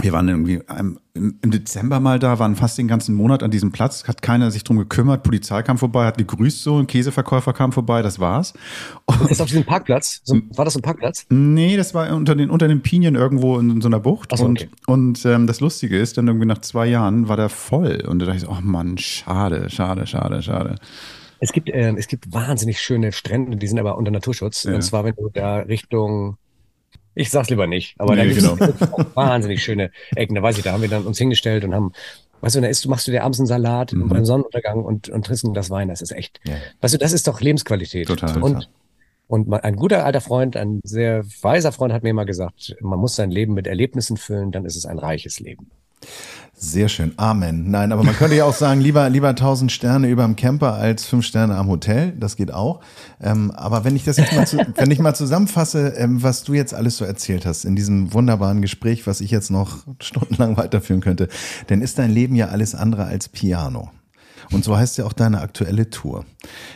wir waren irgendwie im Dezember mal da, waren fast den ganzen Monat an diesem Platz, hat keiner sich drum gekümmert, Polizei kam vorbei, hat gegrüßt so, ein Käseverkäufer kam vorbei, das war's. Und ist auf diesem Parkplatz? War das ein Parkplatz? Nee, das war unter den, unter den Pinien irgendwo in, in so einer Bucht. so, okay. Und, und ähm, das Lustige ist, dann irgendwie nach zwei Jahren war der voll. Und da dachte ich so, oh Mann, schade, schade, schade, schade. Es gibt, äh, es gibt wahnsinnig schöne Strände, die sind aber unter Naturschutz. Ja. Und zwar, wenn du da Richtung ich sag's lieber nicht, aber nee, da genau. wahnsinnig schöne Ecken. Da weiß ich, da haben wir dann uns hingestellt und haben, weißt du, da isst, machst du dir abends einen Salat mhm. beim Sonnenuntergang und, und trinkst das Wein. Das ist echt, ja. weißt du, das ist doch Lebensqualität. Total. Und, und ein guter alter Freund, ein sehr weiser Freund hat mir immer gesagt, man muss sein Leben mit Erlebnissen füllen, dann ist es ein reiches Leben. Sehr schön. Amen. Nein, aber man könnte ja auch sagen, lieber, lieber 1000 Sterne über dem Camper als 5 Sterne am Hotel. Das geht auch. Ähm, aber wenn ich das jetzt mal, zu, wenn ich mal zusammenfasse, ähm, was du jetzt alles so erzählt hast in diesem wunderbaren Gespräch, was ich jetzt noch stundenlang weiterführen könnte, dann ist dein Leben ja alles andere als Piano. Und so heißt ja auch deine aktuelle Tour.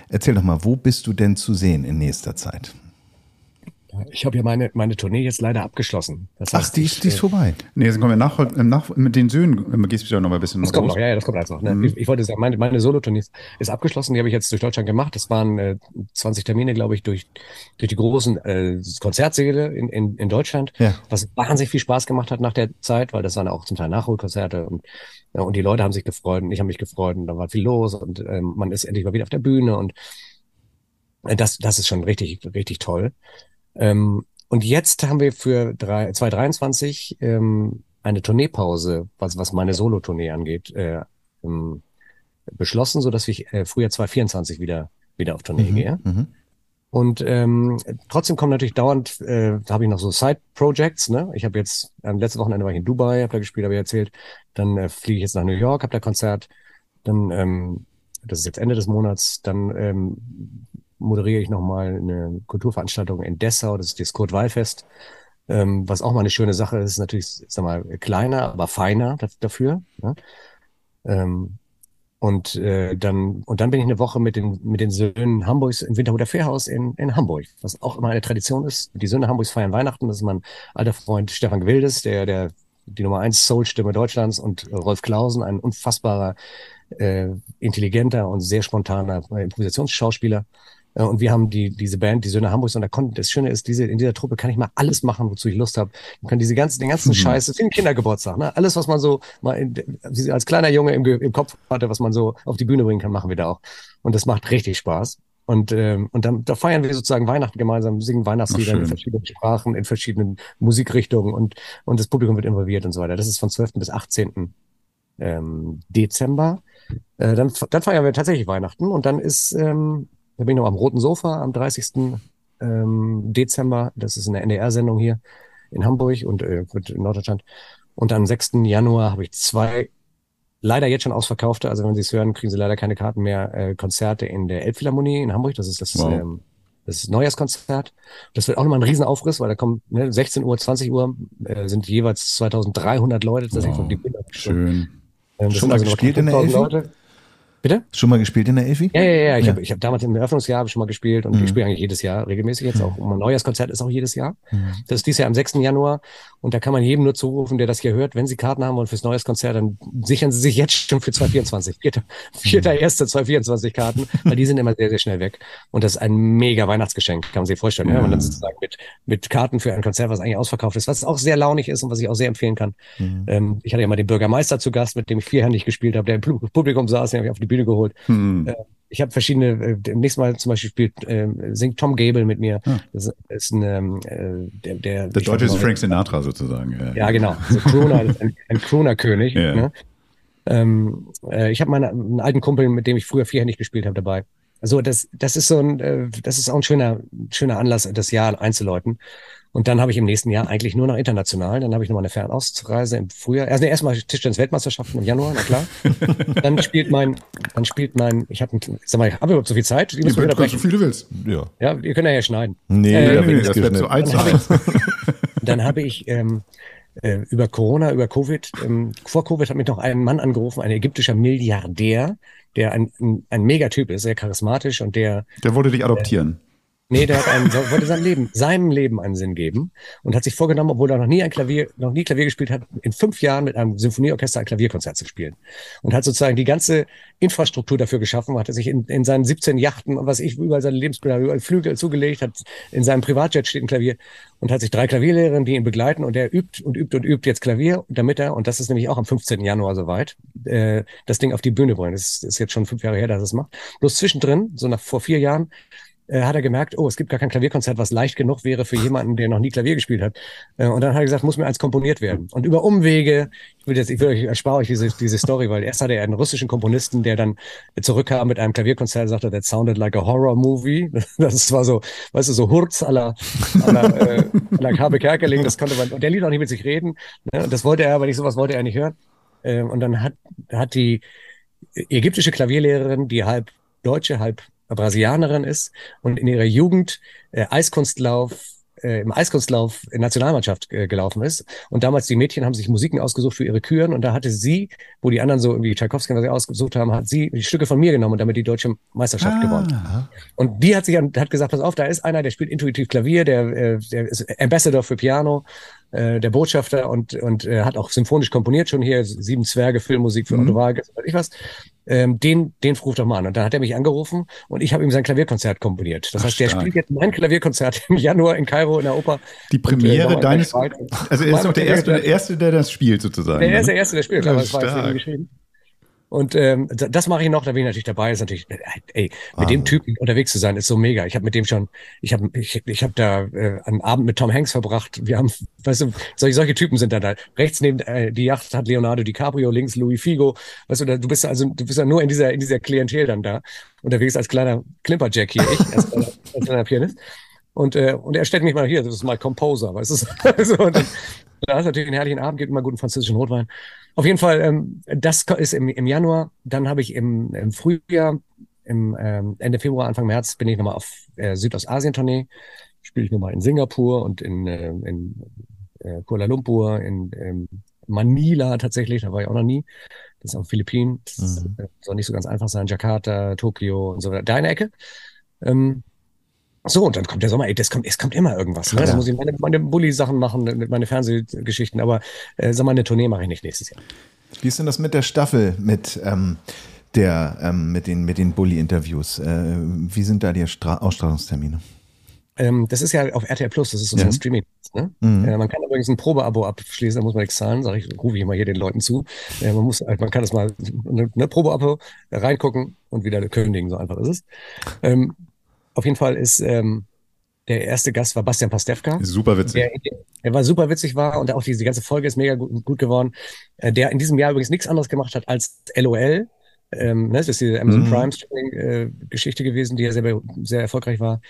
Erzähl doch mal, wo bist du denn zu sehen in nächster Zeit? Ich habe ja meine, meine Tournee jetzt leider abgeschlossen. Das heißt, Ach, die ist, die ist vorbei. Nee, jetzt kommen wir nach, nach mit den Söhnen, gehst du wieder noch mal ein bisschen Das kommt noch, ja, ja, das kommt alles noch. Ne? Mhm. Ich, ich, wollte sagen, meine, meine Solo-Tournee ist abgeschlossen, die habe ich jetzt durch Deutschland gemacht. Das waren äh, 20 Termine, glaube ich, durch, durch die großen äh, Konzertsäle in, in, in Deutschland, ja. was wahnsinnig viel Spaß gemacht hat nach der Zeit, weil das waren auch zum Teil Nachholkonzerte und, ja, und die Leute haben sich gefreut und ich habe mich gefreut und da war viel los und äh, man ist endlich mal wieder auf der Bühne und äh, das, das ist schon richtig, richtig toll. Ähm, und jetzt haben wir für drei, 2023 ähm, eine Tourneepause, was, was meine Solo-Tournee angeht, äh, ähm, beschlossen, so dass ich äh, Frühjahr 2024 wieder, wieder auf Tournee mhm, gehe. Mhm. Und ähm, trotzdem kommen natürlich dauernd, äh, da habe ich noch so Side-Projects. Ne? Ich habe jetzt, am letzten Wochenende war ich in Dubai, habe da gespielt, habe ich erzählt. Dann äh, fliege ich jetzt nach New York, habe da Konzert. Dann, ähm, das ist jetzt Ende des Monats, dann ähm, moderiere ich nochmal eine Kulturveranstaltung in Dessau, das ist das Kurt Wallfest, ähm, was auch mal eine schöne Sache ist, natürlich, sag mal, kleiner, aber feiner dafür. Ne? Ähm, und äh, dann und dann bin ich eine Woche mit den mit den Söhnen Hamburgs im Winterhuder Fährhaus in in Hamburg, was auch immer eine Tradition ist. Die Söhne Hamburgs feiern Weihnachten. Das ist mein alter Freund Stefan Gewildes, der der die Nummer eins Soul-Stimme Deutschlands und Rolf Klausen, ein unfassbarer äh, intelligenter und sehr spontaner Improvisationsschauspieler. Äh, und wir haben die, diese Band, die Söhne Hamburgs, und da konnte, das Schöne ist, diese, in dieser Truppe kann ich mal alles machen, wozu ich Lust habe. Ich kann diese ganzen, den ganzen mhm. Scheiß, das ist wie ein Kindergeburtstag, ne? Alles, was man so mal in, als kleiner Junge im, im Kopf hatte, was man so auf die Bühne bringen kann, machen wir da auch. Und das macht richtig Spaß. Und, ähm, und dann da feiern wir sozusagen Weihnachten gemeinsam, singen Weihnachtslieder Ach, in verschiedenen Sprachen, in verschiedenen Musikrichtungen und, und das Publikum wird involviert und so weiter. Das ist von 12. bis 18. Ähm, Dezember. Äh, dann, dann feiern wir tatsächlich Weihnachten und dann ist, ähm, da bin ich noch am roten Sofa am 30. Ähm, Dezember. Das ist eine NDR-Sendung hier in Hamburg und äh, in Norddeutschland. Und am 6. Januar habe ich zwei leider jetzt schon ausverkaufte, also wenn Sie es hören, kriegen Sie leider keine Karten mehr, äh, Konzerte in der Elbphilharmonie in Hamburg. Das ist das, Wow. ähm, das ist Neujahrskonzert. Das wird auch nochmal ein Riesenaufriss, weil da kommen ne, 16 Uhr, 20 Uhr äh, sind jeweils 2300 Leute. Das ist echt so Wow. die Bühne. Schön. Ähm, das Schon mal also gespielt in der 5000 Elfi? Leute. Bitte? Schon mal gespielt in der Elfi? Ja, ja, ja. Ich Ja. habe ich hab damals im Eröffnungsjahr schon mal gespielt und Mhm. ich spiele eigentlich jedes Jahr regelmäßig jetzt auch. Und mein Neujahrskonzert ist auch jedes Jahr. Mhm. Das ist dieses Jahr am 6. Januar und da kann man jedem nur zurufen, der das hier hört, wenn Sie Karten haben wollen fürs Neujahrskonzert, dann sichern Sie sich jetzt schon für 2024. Vierter, vierter erster 2024 Karten, weil die sind immer sehr, sehr schnell weg. Und das ist ein mega Weihnachtsgeschenk, kann man sich vorstellen. Ja. Und dann sozusagen mit, mit Karten für ein Konzert, was eigentlich ausverkauft ist, was auch sehr launig ist und was ich auch sehr empfehlen kann. Mhm. Ähm, ich hatte ja mal den Bürgermeister zu Gast, mit dem ich vierhändig gespielt habe, der im Pu- Publikum saß, den habe ich auf die Bühne geholt. Hm. Ich habe verschiedene, äh, demnächst mal zum Beispiel spielt, ähm, singt Tom Gable mit mir. Ah. Das ist ein, ähm, äh, der, der, Der Deutsche ist Frank Sinatra sozusagen. Ja, genau. So Crooner, ein, ein Crooner-König. Ja. Ne? Ähm, äh, ich habe meinen einen alten Kumpel, mit dem ich früher vierhändig gespielt habe, dabei. Also das, das ist so ein, äh, das ist auch ein schöner, schöner Anlass, das Jahr einzuläuten. Und dann habe ich im nächsten Jahr eigentlich nur noch international. Dann habe ich noch mal eine Fernausreise im Frühjahr. Also nee, erstmal Tischtennis-Weltmeisterschaften im Januar, na klar. dann spielt mein, dann spielt mein, ich habe, sag mal, habe ich überhaupt so viel Zeit? Wir Du kannst so viel du willst. Ja. Ja, ihr könnt ja hier schneiden. Nee, Äh, da Nee, nee, das wird zu sein. Dann habe ich ähm, äh, über Corona, über Covid, ähm, vor Covid hat mich noch ein Mann angerufen, ein ägyptischer Milliardär, der ein, ein, ein Megatyp ist, sehr charismatisch und der, Der wollte dich adoptieren. Nee, der hat einen, wollte seinem Leben, seinem Leben einen Sinn geben und hat sich vorgenommen, obwohl er noch nie ein Klavier, noch nie Klavier gespielt hat, in fünf Jahren mit einem Symphonieorchester ein Klavierkonzert zu spielen. Und hat sozusagen die ganze Infrastruktur dafür geschaffen, hat er sich in, in seinen 17 Yachten was ich überall seine Lebensbilder, überall Flügel zugelegt, hat in seinem Privatjet steht ein Klavier und hat sich drei Klavierlehrerinnen, die ihn begleiten und er übt und übt und übt jetzt Klavier, damit er, und das ist nämlich auch am 15. Januar soweit, äh, das Ding auf die Bühne bringt. Das ist, ist jetzt schon fünf Jahre her, dass er es macht. Bloß zwischendrin, so nach vor vier Jahren, äh, hat er gemerkt, oh, es gibt gar kein Klavierkonzert, was leicht genug wäre für jemanden, der noch nie Klavier gespielt hat. Äh, und dann hat er gesagt, muss mir eins komponiert werden. Und über Umwege, ich will jetzt, ich will euch, erspare euch diese, diese Story, weil erst hatte er einen russischen Komponisten, der dann zurückkam mit einem Klavierkonzert und sagte, that sounded like a horror movie. Das zwar so, weißt du, so Hurz à la, äh, la Habe Kerkeling, das konnte man, und der lief auch nicht mit sich reden. Ne? Und das wollte er, aber nicht sowas wollte er nicht hören. Äh, und dann hat, hat die ägyptische Klavierlehrerin, die halb Deutsche, halb Brasilianerin ist und in ihrer Jugend äh, Eiskunstlauf äh, im Eiskunstlauf in Nationalmannschaft äh, gelaufen ist. Und damals die Mädchen haben sich Musiken ausgesucht für ihre Küren und da hatte sie, wo die anderen so irgendwie Tchaikovsky was sie ausgesucht haben, hat sie die Stücke von mir genommen und damit die deutsche Meisterschaft gewonnen. Ah, Und die hat sich hat gesagt, pass auf, da ist einer, der spielt intuitiv Klavier, der, äh, der ist Ambassador für Piano, äh, der Botschafter und, und äh, hat auch symphonisch komponiert schon hier, Sieben Zwerge, Filmmusik für Mhm. Otto weiß ich was. Ähm, den, den ruft doch mal an. Und dann hat er mich angerufen und ich habe ihm sein Klavierkonzert komponiert. Das Ach, heißt, der stark. spielt jetzt mein Klavierkonzert im Januar in Kairo in der Oper. Die Und, äh, Premiere in der deines. Also er ist auch der erste, der erste, der das spielt sozusagen. Der ist der ne? Erste, der spielt, aber das war jetzt geschrieben. Und ähm, das mache ich noch, da bin ich natürlich dabei. Ist natürlich, äh, ey, mit dem Wahnsinn. Typen unterwegs zu sein, ist so mega. Ich habe mit dem schon, ich habe ich, ich hab da äh, einen Abend mit Tom Hanks verbracht. Wir haben, weißt du, solche, solche Typen sind da da. Rechts neben äh, die Yacht hat Leonardo DiCaprio, links Louis Figo. Weißt du, da, du bist also, du bist ja nur in dieser in dieser Klientel dann da unterwegs als kleiner Klimperjack hier, ich als kleiner, als kleiner Pianist. Und, äh, und er stellt mich mal hier, das ist mein Composer, weißt du? so, und dann, da ist natürlich einen herrlichen Abend, gibt immer guten französischen Rotwein. Auf jeden Fall, ähm, das ist im, im Januar. Dann habe ich im, im Frühjahr, im ähm, Ende Februar, Anfang März bin ich nochmal auf äh, Südostasien-Tournee. Spiele ich nochmal in Singapur und in, äh, in äh, Kuala Lumpur, in ähm, Manila tatsächlich, da war ich auch noch nie. Das ist auf den Philippinen. Das Mhm. äh, soll nicht so ganz einfach sein. Jakarta, Tokio und so weiter. Deine Ecke. Ähm, so, und dann kommt der Sommer, ey, das kommt, es kommt immer irgendwas. Ne? Ja. Da muss ich meine, meine Bulli-Sachen machen, meine Fernsehgeschichten, aber äh, sag mal, eine Tournee mache ich nicht nächstes Jahr. Wie ist denn das mit der Staffel, mit, ähm, der, ähm, mit den, mit den Bully-Interviews? Äh, wie sind da die Stra Ausstrahlungstermine? Ähm, das ist ja auf RTL Plus, das ist unser Ja. Streaming. Ne? Mhm. Äh, man kann übrigens ein Probeabo abschließen, da muss man nichts zahlen, sage ich, rufe ich immer hier den Leuten zu. Äh, man muss, man kann das mal eine, eine Probeabo reingucken und wieder kündigen, so einfach ist es. Ähm, auf jeden Fall ist ähm, der erste Gast war Bastian Pastewka. Super witzig. Der, der war super witzig war und auch diese ganze Folge ist mega gut, gut geworden. Äh, der in diesem Jahr übrigens nichts anderes gemacht hat als LOL. Ähm, ne, das ist diese Amazon Mhm. Prime Streaming äh, Geschichte gewesen, die ja sehr, sehr erfolgreich war.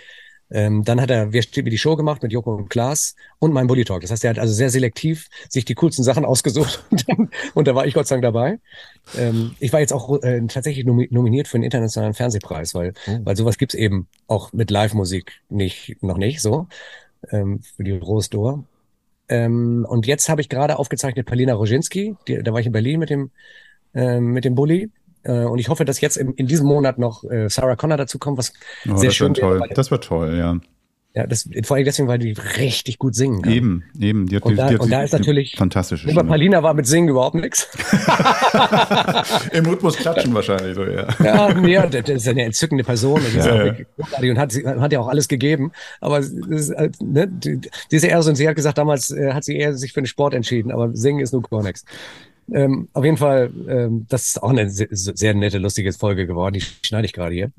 Ähm, dann hat er Wir steht mir die Show gemacht mit Joko und Klaas und mein Bully Talk. Das heißt, er hat also sehr selektiv sich die coolsten Sachen ausgesucht und, da war ich Gott sei Dank dabei. Ähm, ich war jetzt auch äh, tatsächlich nomi nominiert für einen internationalen Fernsehpreis, weil, Oh. weil sowas gibt's eben auch mit Live-Musik nicht, noch nicht so, ähm, für die Rose d'Or. Ähm, und jetzt habe ich gerade aufgezeichnet Palina Roginski, die, da war ich in Berlin mit dem, ähm, mit dem Bulli. Äh, und ich hoffe, dass jetzt in, in diesem Monat noch äh, Sarah Connor dazu kommt, was Oh, sehr das schön toll. wäre, Das war toll, ja. ja, das, vor allem deswegen, weil die richtig gut singen kann. Eben, eben. Die hat, Und die, da- die hat und da ist natürlich- fantastische Über. Palina war mit Singen überhaupt nichts. Im Rhythmus klatschen wahrscheinlich so, ja. Ja, nee, das ist eine entzückende Person und, Ja, auch ja. und hat, hat ja auch alles gegeben. Aber halt, ne, die, eher so, und sie hat gesagt, damals äh, hat sie eher sich für den Sport entschieden, aber Singen ist nur gar nichts. Ähm, auf jeden Fall, ähm, das ist auch eine sehr, sehr nette, lustige Folge geworden. Die schneide ich gerade hier.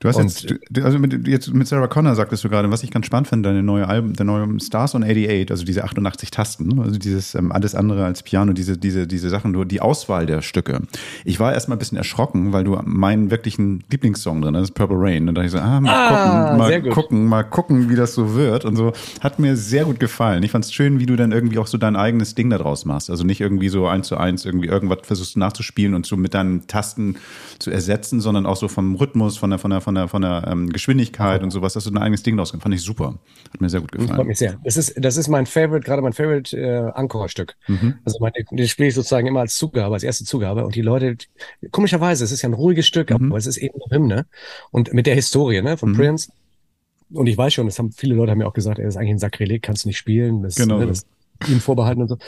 Du hast Und- jetzt, du- also mit, jetzt mit Sarah Connor sagtest du gerade, was ich ganz spannend finde, deine neue Album, der neue Stars on 88, also diese 88 Tasten, ne? also dieses ähm, alles andere als Piano, diese, diese, diese Sachen, nur die Auswahl der Stücke. Ich war erstmal ein bisschen erschrocken, weil du meinen wirklichen Lieblingssong drin hast, Purple Rain. Und da dachte ich so, ah, mal Ah, gucken, mal gucken, mal gucken, wie das so wird. Und so hat mir sehr gut gefallen. Ich fand es schön, wie du dann irgendwie auch so dein eigenes Ding da draus machst. Also nicht irgendwie so eins zu eins irgendwie irgendwas versuchst nachzuspielen und so mit deinen Tasten zu ersetzen, sondern auch so vom Rhythmus, von der, von der, von der, von der ähm, Geschwindigkeit und sowas, dass du dein eigenes Ding draus Fand ich super. Hat mir sehr gut Das freut gefallen. mich sehr. Das ist, das ist mein Favorite, gerade mein Favorite äh, Encore-Stück. Mhm. Also mein, das spiele ich sozusagen immer als Zugabe, als erste Zugabe. Und die Leute, komischerweise, es ist ja ein ruhiges Stück, Mhm. aber es ist eben eine Hymne. Und mit der Historie ne, von Mhm. Prince. Und ich weiß schon, das haben viele Leute haben mir auch gesagt, er ist eigentlich ein Sakrileg, kannst du nicht spielen. Das, Genau ne, das ihm vorbehalten und so.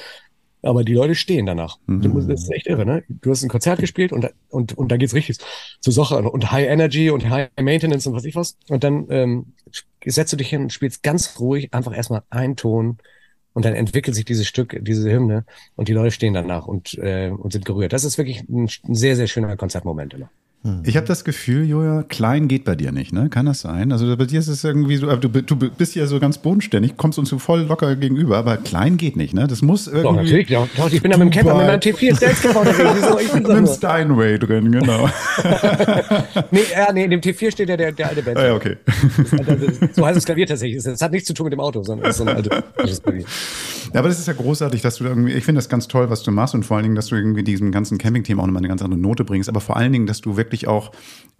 Aber die Leute stehen danach. Mhm. Du musst- Das ist echt irre, ne? Du hast ein Konzert gespielt und, und, und da geht's richtig zur Sache und High Energy und High Maintenance und was ich was. Und dann ähm, setzt du dich hin und spielst ganz ruhig einfach erstmal einen Ton und dann entwickelt sich dieses Stück, diese Hymne und die Leute stehen danach und, äh, und sind gerührt. Das ist wirklich ein, ein sehr, sehr schöner Konzertmoment immer. Ich habe das Gefühl, Joja, klein geht bei dir nicht, ne? Kann das sein? Also bei dir ist es irgendwie so, du, du bist ja so ganz bodenständig, kommst uns so voll locker gegenüber, aber klein geht nicht, ne? Das muss irgendwie. Doch, natürlich. Doch, doch, ich bin da mit dem Camper mit meinem T4 Selbstgebaut unterwegs. Wieso? Ich bin Mit dem. Steinway drin, genau. Nee, ja, nee, in dem T4 steht ja der, der alte Band. ah, ja, okay. So heißt das Klavier tatsächlich. Das hat nichts zu tun mit dem Auto, sondern es ist so ein alte- altes Klavier. Ja, aber das ist ja großartig, dass du da irgendwie, ich finde das ganz toll, was du machst und vor allen Dingen, dass du irgendwie diesem ganzen Camping-Thema auch nochmal eine ganz andere Note bringst, aber vor allen Dingen, dass du wirklich auch,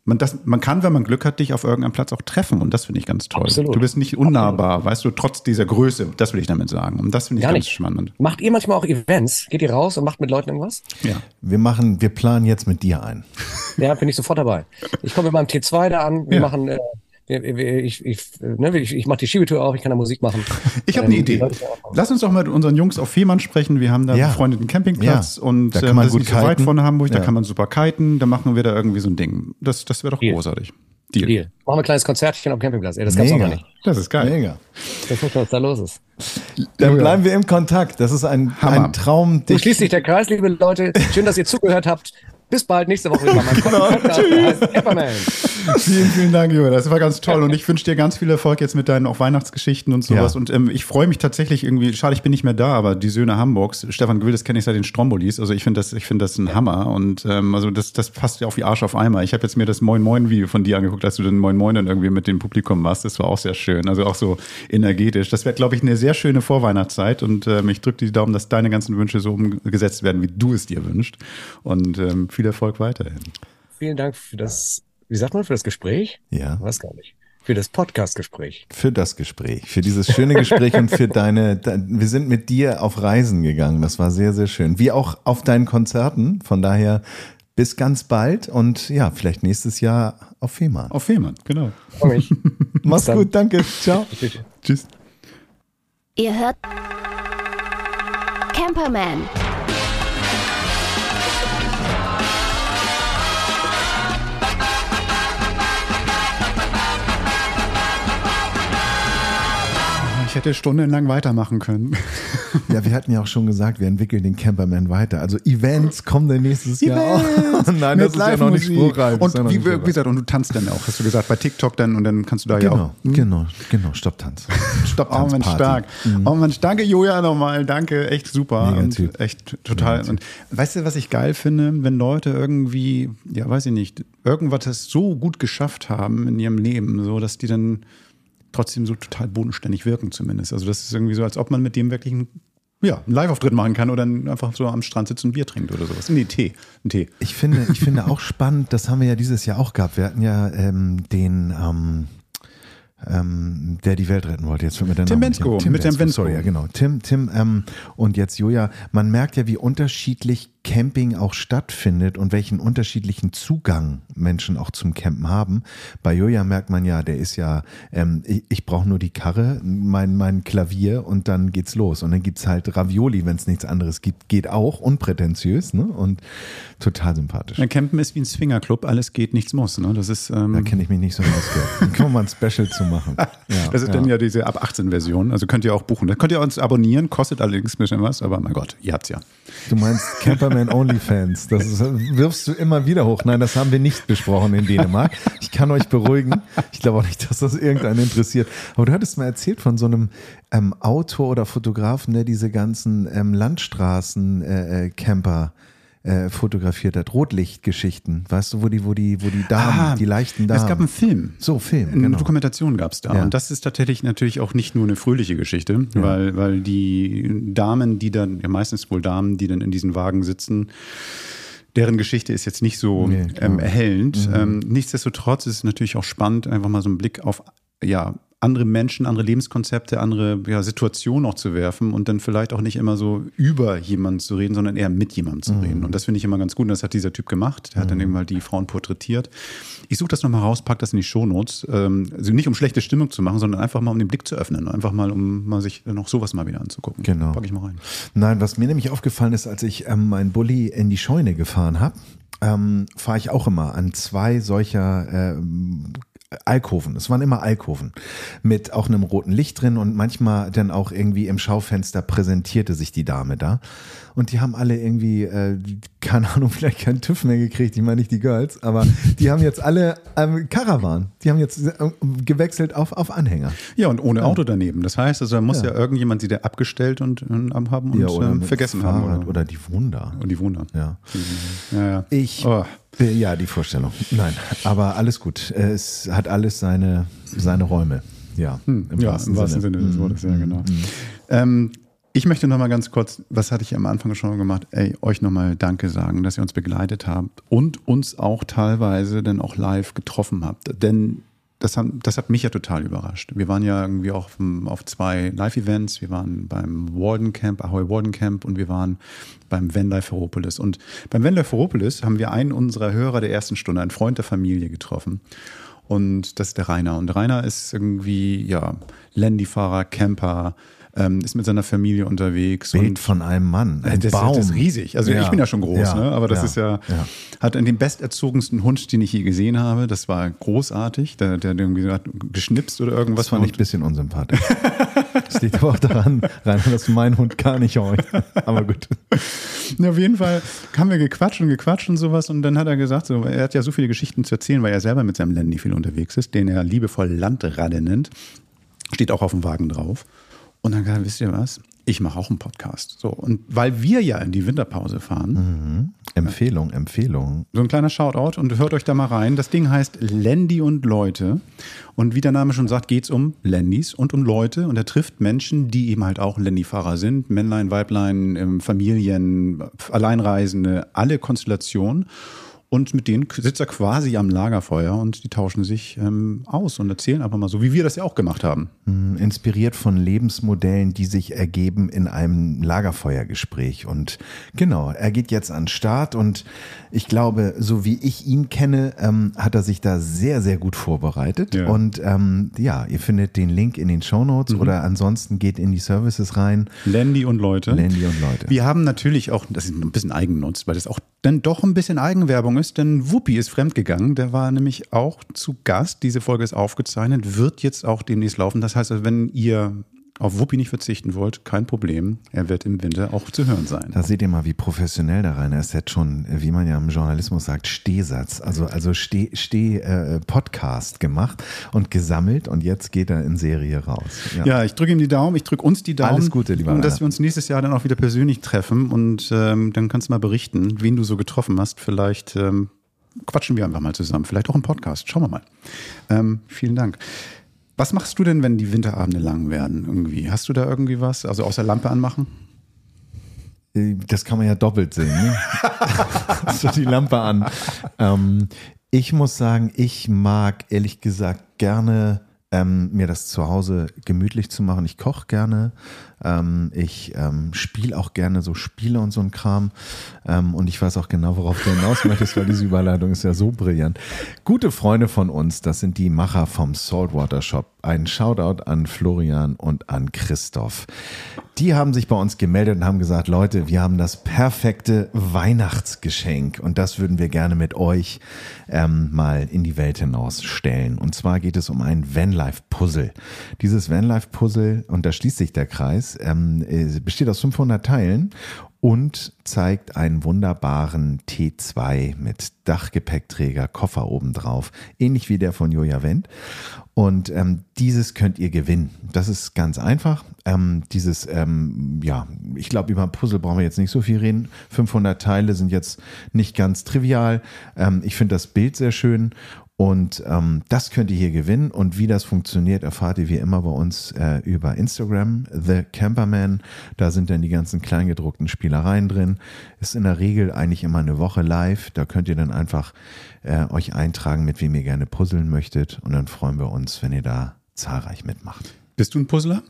man, das, man kann, wenn man Glück hat, dich auf irgendeinem Platz auch treffen und das finde ich ganz toll. Absolut. Du bist nicht unnahbar, weißt du, trotz dieser Größe, das will ich damit sagen und das finde ich Gar ganz nicht. spannend. Macht ihr manchmal auch Events? Geht ihr raus und macht mit Leuten irgendwas? Ja. Wir machen, wir planen jetzt mit dir ein. Ja, bin ich sofort dabei. Ich komme mit meinem T2 da an. Wir Ja. machen, äh, ich, ich, ne, ich, ich mache die Schiebetür auf, ich kann da Musik machen. Ich habe eine Ähm, Idee. Lass uns doch mal mit unseren Jungs auf Fehmarn sprechen. Wir haben da Ja. einen befreundeten Campingplatz Ja. und Da kann ähm, man das gut ist nicht so weit von Hamburg, da Ja. kann man super kiten, da machen wir da irgendwie so ein Ding. Das, das wäre doch Deal. großartig. Deal. Deal. Machen wir ein kleines Konzertchen am Campingplatz. Ey, das gab's auch noch nicht. Das ist geil. Mega. Das muss was da los ist. Dann bleiben wir im Kontakt. Das ist ein, Hammer. ein Traum, schließt sich der Kreis, liebe Leute. Schön, dass ihr zugehört habt. Bis bald, nächste Woche wieder. Mein Podcast, der heißt Pepperman. Vielen, vielen Dank, Jürgen. Das war ganz toll. Und ich wünsche dir ganz viel Erfolg jetzt mit deinen auch Weihnachtsgeschichten und sowas. Ja. Und ähm, ich freue mich tatsächlich irgendwie, schade, ich bin nicht mehr da, aber die Söhne Hamburgs, Stefan Gwill, das kenne ich seit den Strombolis. Also ich finde das, ich finde das ein Hammer. Und ähm, also das, das passt ja auf wie Arsch auf Eimer. Ich habe jetzt mir das Moin Moin Video von dir angeguckt, als du den Moin Moin dann irgendwie mit dem Publikum warst. Das war auch sehr schön. Also auch so energetisch. Das wäre, glaube ich, eine sehr schöne Vorweihnachtszeit. Und ähm, ich drücke die Daumen, dass deine ganzen Wünsche so umgesetzt werden, wie du es dir wünschst. Und ähm, viel Erfolg weiterhin. Vielen Dank für das, wie sagt man, für das Gespräch? Ja. Ich weiß gar nicht. Für das Podcast-Gespräch. für das Gespräch, für dieses schöne Gespräch und für deine, de, wir sind mit dir auf Reisen gegangen. Das war sehr, sehr schön. Wie auch auf deinen Konzerten. Von daher bis ganz bald und ja, vielleicht nächstes Jahr auf Fehmarn. Auf Fehmarn, genau. Mach's dann. gut, danke. Ciao. Tschüss. Ihr hört Camperman. Ich hätte stundenlang weitermachen können. Ja, wir hatten ja auch schon gesagt, wir entwickeln den Camperman weiter. Also Events kommen dann nächstes Jahr auch. Nein, das ist ja noch nicht spruchreif. Und ja wie, wie gesagt, und du tanzt dann auch, hast du gesagt, bei TikTok dann und dann kannst du da ja Genau, auch. Hm? genau, genau, Stopptanz. Oh Stopptanz. Mensch, stark. Oh Mensch, danke Julia nochmal. Danke, echt super. Mega und echt total. Und weißt du, was ich geil finde, wenn Leute irgendwie, ja, weiß ich nicht, irgendwas das so gut geschafft haben in ihrem Leben, so dass die dann trotzdem so total bodenständig wirken zumindest. Also das ist irgendwie so, als ob man mit dem wirklich einen, ja, einen Live-Auftritt machen kann oder einfach so am Strand sitzt und ein Bier trinkt oder sowas. Nee, Tee. Ein Tee. Ich finde, ich finde auch spannend, das haben wir ja dieses Jahr auch gehabt. Wir hatten ja ähm, den, ähm, ähm, der die Welt retten wollte. Jetzt fällt mir der Tim Name Bensko. Tim mit dem Bensko. Sorry, ja genau. Tim, Tim ähm, und jetzt Joja. Man merkt ja, wie unterschiedlich Camping auch stattfindet und welchen unterschiedlichen Zugang Menschen auch zum Campen haben. Bei Joja merkt man ja, der ist ja, ähm, ich, ich brauche nur die Karre, mein, mein Klavier und dann geht's los. Und dann gibt's halt Ravioli, wenn es nichts anderes gibt. Geht auch, unprätentiös ne? und total sympathisch. Ja, Campen ist wie ein Swingerclub, alles geht, nichts muss. Ne? Das ist, ähm, Da kenne ich mich nicht so aus. Dann können wir mal ein Special zu machen. Ja, das ist dann ja diese ab 18 Version. Also könnt ihr auch buchen. Das könnt ihr uns abonnieren, kostet allerdings ein bisschen was, aber mein Gott, ihr habt's ja. Du meinst Camperman Onlyfans. Das ist, wirfst du immer wieder hoch. Nein, das haben wir nicht besprochen in Dänemark. Ich kann euch beruhigen. Ich glaube auch nicht, dass das irgendeinen interessiert. Aber du hattest mal erzählt von so einem ähm, Autor oder Fotografen, der diese ganzen ähm, Landstraßen-Camper äh, fotografiert hat. Rotlichtgeschichten. Weißt du, wo die, wo die, wo die Damen, Ah, die leichten Damen. Es gab einen Film. So, Film, Eine genau. Dokumentation gab es da. Ja. Und das ist tatsächlich natürlich auch nicht nur eine fröhliche Geschichte, weil, weil die Damen, die dann, ja meistens wohl Damen, die dann in diesen Wagen sitzen, deren Geschichte ist jetzt nicht so Nee. Mhm. ähm, erhellend. Ähm, nichtsdestotrotz ist es natürlich auch spannend, einfach mal so einen Blick auf ja, andere Menschen, andere Lebenskonzepte, andere ja, Situationen auch zu werfen und dann vielleicht auch nicht immer so über jemanden zu reden, sondern eher mit jemandem zu Mhm. reden. Und das finde ich immer ganz gut. Und das hat dieser Typ gemacht. Der hat dann eben mal die Frauen porträtiert. Ich suche das nochmal raus, pack das in die Shownotes. Ähm, also nicht um schlechte Stimmung zu machen, sondern einfach mal um den Blick zu öffnen. Einfach mal, um mal sich noch sowas mal wieder anzugucken. Genau. Pack ich mal rein. Nein, was mir nämlich aufgefallen ist, als ich ähm, meinen Bulli in die Scheune gefahren habe, ähm, fahre ich auch immer an zwei solcher ähm, Alkoven. Es waren immer Alkoven mit auch einem roten Licht drin und manchmal dann auch irgendwie im Schaufenster präsentierte sich die Dame da. Und die haben alle irgendwie, äh, keine Ahnung, vielleicht keinen TÜV mehr gekriegt, ich meine nicht die Girls, aber die haben jetzt alle ähm, Caravan. Die haben jetzt äh, gewechselt auf, auf Anhänger. Ja, und ohne Auto daneben. Das heißt, also da muss ja, Ja. irgendjemand sie da abgestellt und, und haben und Ja, mit vergessen Fahrrad haben. Oder, oder die Wunder. und die Wunder. Ja. Ja. Ich, Oh. ja, die Vorstellung. Nein, aber alles gut. Es hat alles seine, seine Räume. Ja, Hm, ja, im wahrsten Sinne, des Wortes, ja, genau. Ähm, ich möchte noch mal ganz kurz, was hatte ich am Anfang schon gemacht, ey, euch noch mal Danke sagen, dass ihr uns begleitet habt und uns auch teilweise dann auch live getroffen habt. Denn das, haben, das hat mich ja total überrascht. Wir waren ja irgendwie auch auf, zwei Live-Events. Wir waren beim Warden Camp, Ahoy Warden Camp und wir waren beim Vanlife Ferropolis. Und beim Vanlife Ferropolis haben wir einen unserer Hörer der ersten Stunde, einen Freund der Familie getroffen. Und das ist der Rainer. Und Rainer ist irgendwie, ja, Landy-Fahrer, Camper, ähm, ist mit seiner Familie unterwegs. Bild und von einem Mann. Ein das, Baum. das ist riesig. Also Ja. ich bin ja schon groß, Ja. ne? aber das Ja. ist ja, Ja. hat den besterzogensten Hund, den ich je gesehen habe. Das war großartig. Der, der irgendwie hat geschnipst oder irgendwas. Das fand ich ein bisschen unsympathisch. Das liegt aber auch daran, Rainer, dass mein Hund gar nicht heult. Aber gut. Ja, auf jeden Fall haben wir gequatscht und gequatscht und sowas. Und dann hat er gesagt, so, er hat ja so viele Geschichten zu erzählen, weil er selber mit seinem Landy viel unterwegs ist, den er liebevoll Landradde nennt. Steht auch auf dem Wagen drauf. Und dann gesagt, wisst ihr was? Ich mache auch einen Podcast. So. Und weil wir ja in die Winterpause fahren, Empfehlung, Empfehlung. so ein kleiner Shoutout und hört euch da mal rein. Das Ding heißt Landy und Leute. Und wie der Name schon sagt, geht es um Landys und um Leute. Und er trifft Menschen, die eben halt auch Landy-Fahrer sind. Männlein, Weiblein, ähm, Familien, Alleinreisende, alle Konstellationen. Und mit denen sitzt er quasi am Lagerfeuer und die tauschen sich ähm, aus und erzählen einfach mal so, wie wir das ja auch gemacht haben. Inspiriert von Lebensmodellen, die sich ergeben in einem Lagerfeuergespräch. Und genau, er geht jetzt an den Start und ich glaube, so wie ich ihn kenne, ähm, hat er sich da sehr, sehr gut vorbereitet. Ja. Und ähm, ja, ihr findet den Link in den Shownotes oder ansonsten geht in die Services rein. Landy und Leute. Landy und Leute. Wir haben natürlich auch, das ist ein bisschen Eigennutz, weil das auch dann doch ein bisschen Eigenwerbung ist, denn Wuppi ist fremdgegangen. Der war nämlich auch zu Gast. Diese Folge ist aufgezeichnet, wird jetzt auch demnächst laufen. Das heißt, also, wenn ihr auf Wuppi nicht verzichten wollt, kein Problem. Er wird im Winter auch zu hören sein. Da seht ihr mal, wie professionell der Rainer ist. Er hat schon, wie man ja im Journalismus sagt, Stehsatz, also, also Steh, Steh äh, Podcast gemacht und gesammelt und jetzt geht er in Serie raus. Ja, ja ich drücke ihm die Daumen, ich drücke uns die Daumen. Alles Gute, lieber Und dass wir uns nächstes Jahr dann auch wieder persönlich treffen und ähm, dann kannst du mal berichten, wen du so getroffen hast. Vielleicht ähm, quatschen wir einfach mal zusammen, vielleicht auch im Podcast. Schauen wir mal. Ähm, vielen Dank. Was machst du denn, wenn die Winterabende lang werden? Irgendwie? Hast du da irgendwie was? Also außer Lampe anmachen? Das kann man ja doppelt sehen. Ne? so die Lampe an. Ähm, ich muss sagen, ich mag ehrlich gesagt gerne ähm, mir das zu Hause gemütlich zu machen. Ich koche gerne, ähm, ich ähm, spiele auch gerne so Spiele und so ein Kram. Ähm, und ich weiß auch genau, worauf du hinaus möchtest, weil diese Überleitung ist ja so brillant. Gute Freunde von uns, das sind die Macher vom Saltwater Shop. Ein Shoutout an Florian und an Christoph. Die haben sich bei uns gemeldet und haben gesagt, Leute, wir haben das perfekte Weihnachtsgeschenk und das würden wir gerne mit euch ähm, mal in die Welt hinaus stellen. Und zwar geht es um ein Vanlife-Puzzle. Dieses Vanlife-Puzzle, und da schließt sich der Kreis, ähm, äh, besteht aus 500 Teilen und zeigt einen wunderbaren T2 mit Dachgepäckträger, Koffer obendrauf, ähnlich wie der von Joja Wendt. Und ähm, dieses könnt ihr gewinnen. Das ist ganz einfach. Ähm, dieses, ähm, ja, ich glaube, über Puzzle brauchen wir jetzt nicht so viel reden. 500 Teile sind jetzt nicht ganz trivial. Ähm, ich finde das Bild sehr schön und ähm, das könnt ihr hier gewinnen. Und wie das funktioniert, erfahrt ihr wie immer bei uns äh, über Instagram, The Camperman. Da sind dann die ganzen kleingedruckten Spielereien drin. Ist in der Regel eigentlich immer eine Woche live. Da könnt ihr dann einfach äh, euch eintragen, mit wem ihr gerne puzzeln möchtet. Und dann freuen wir uns, wenn ihr da zahlreich mitmacht. Bist du ein Puzzler?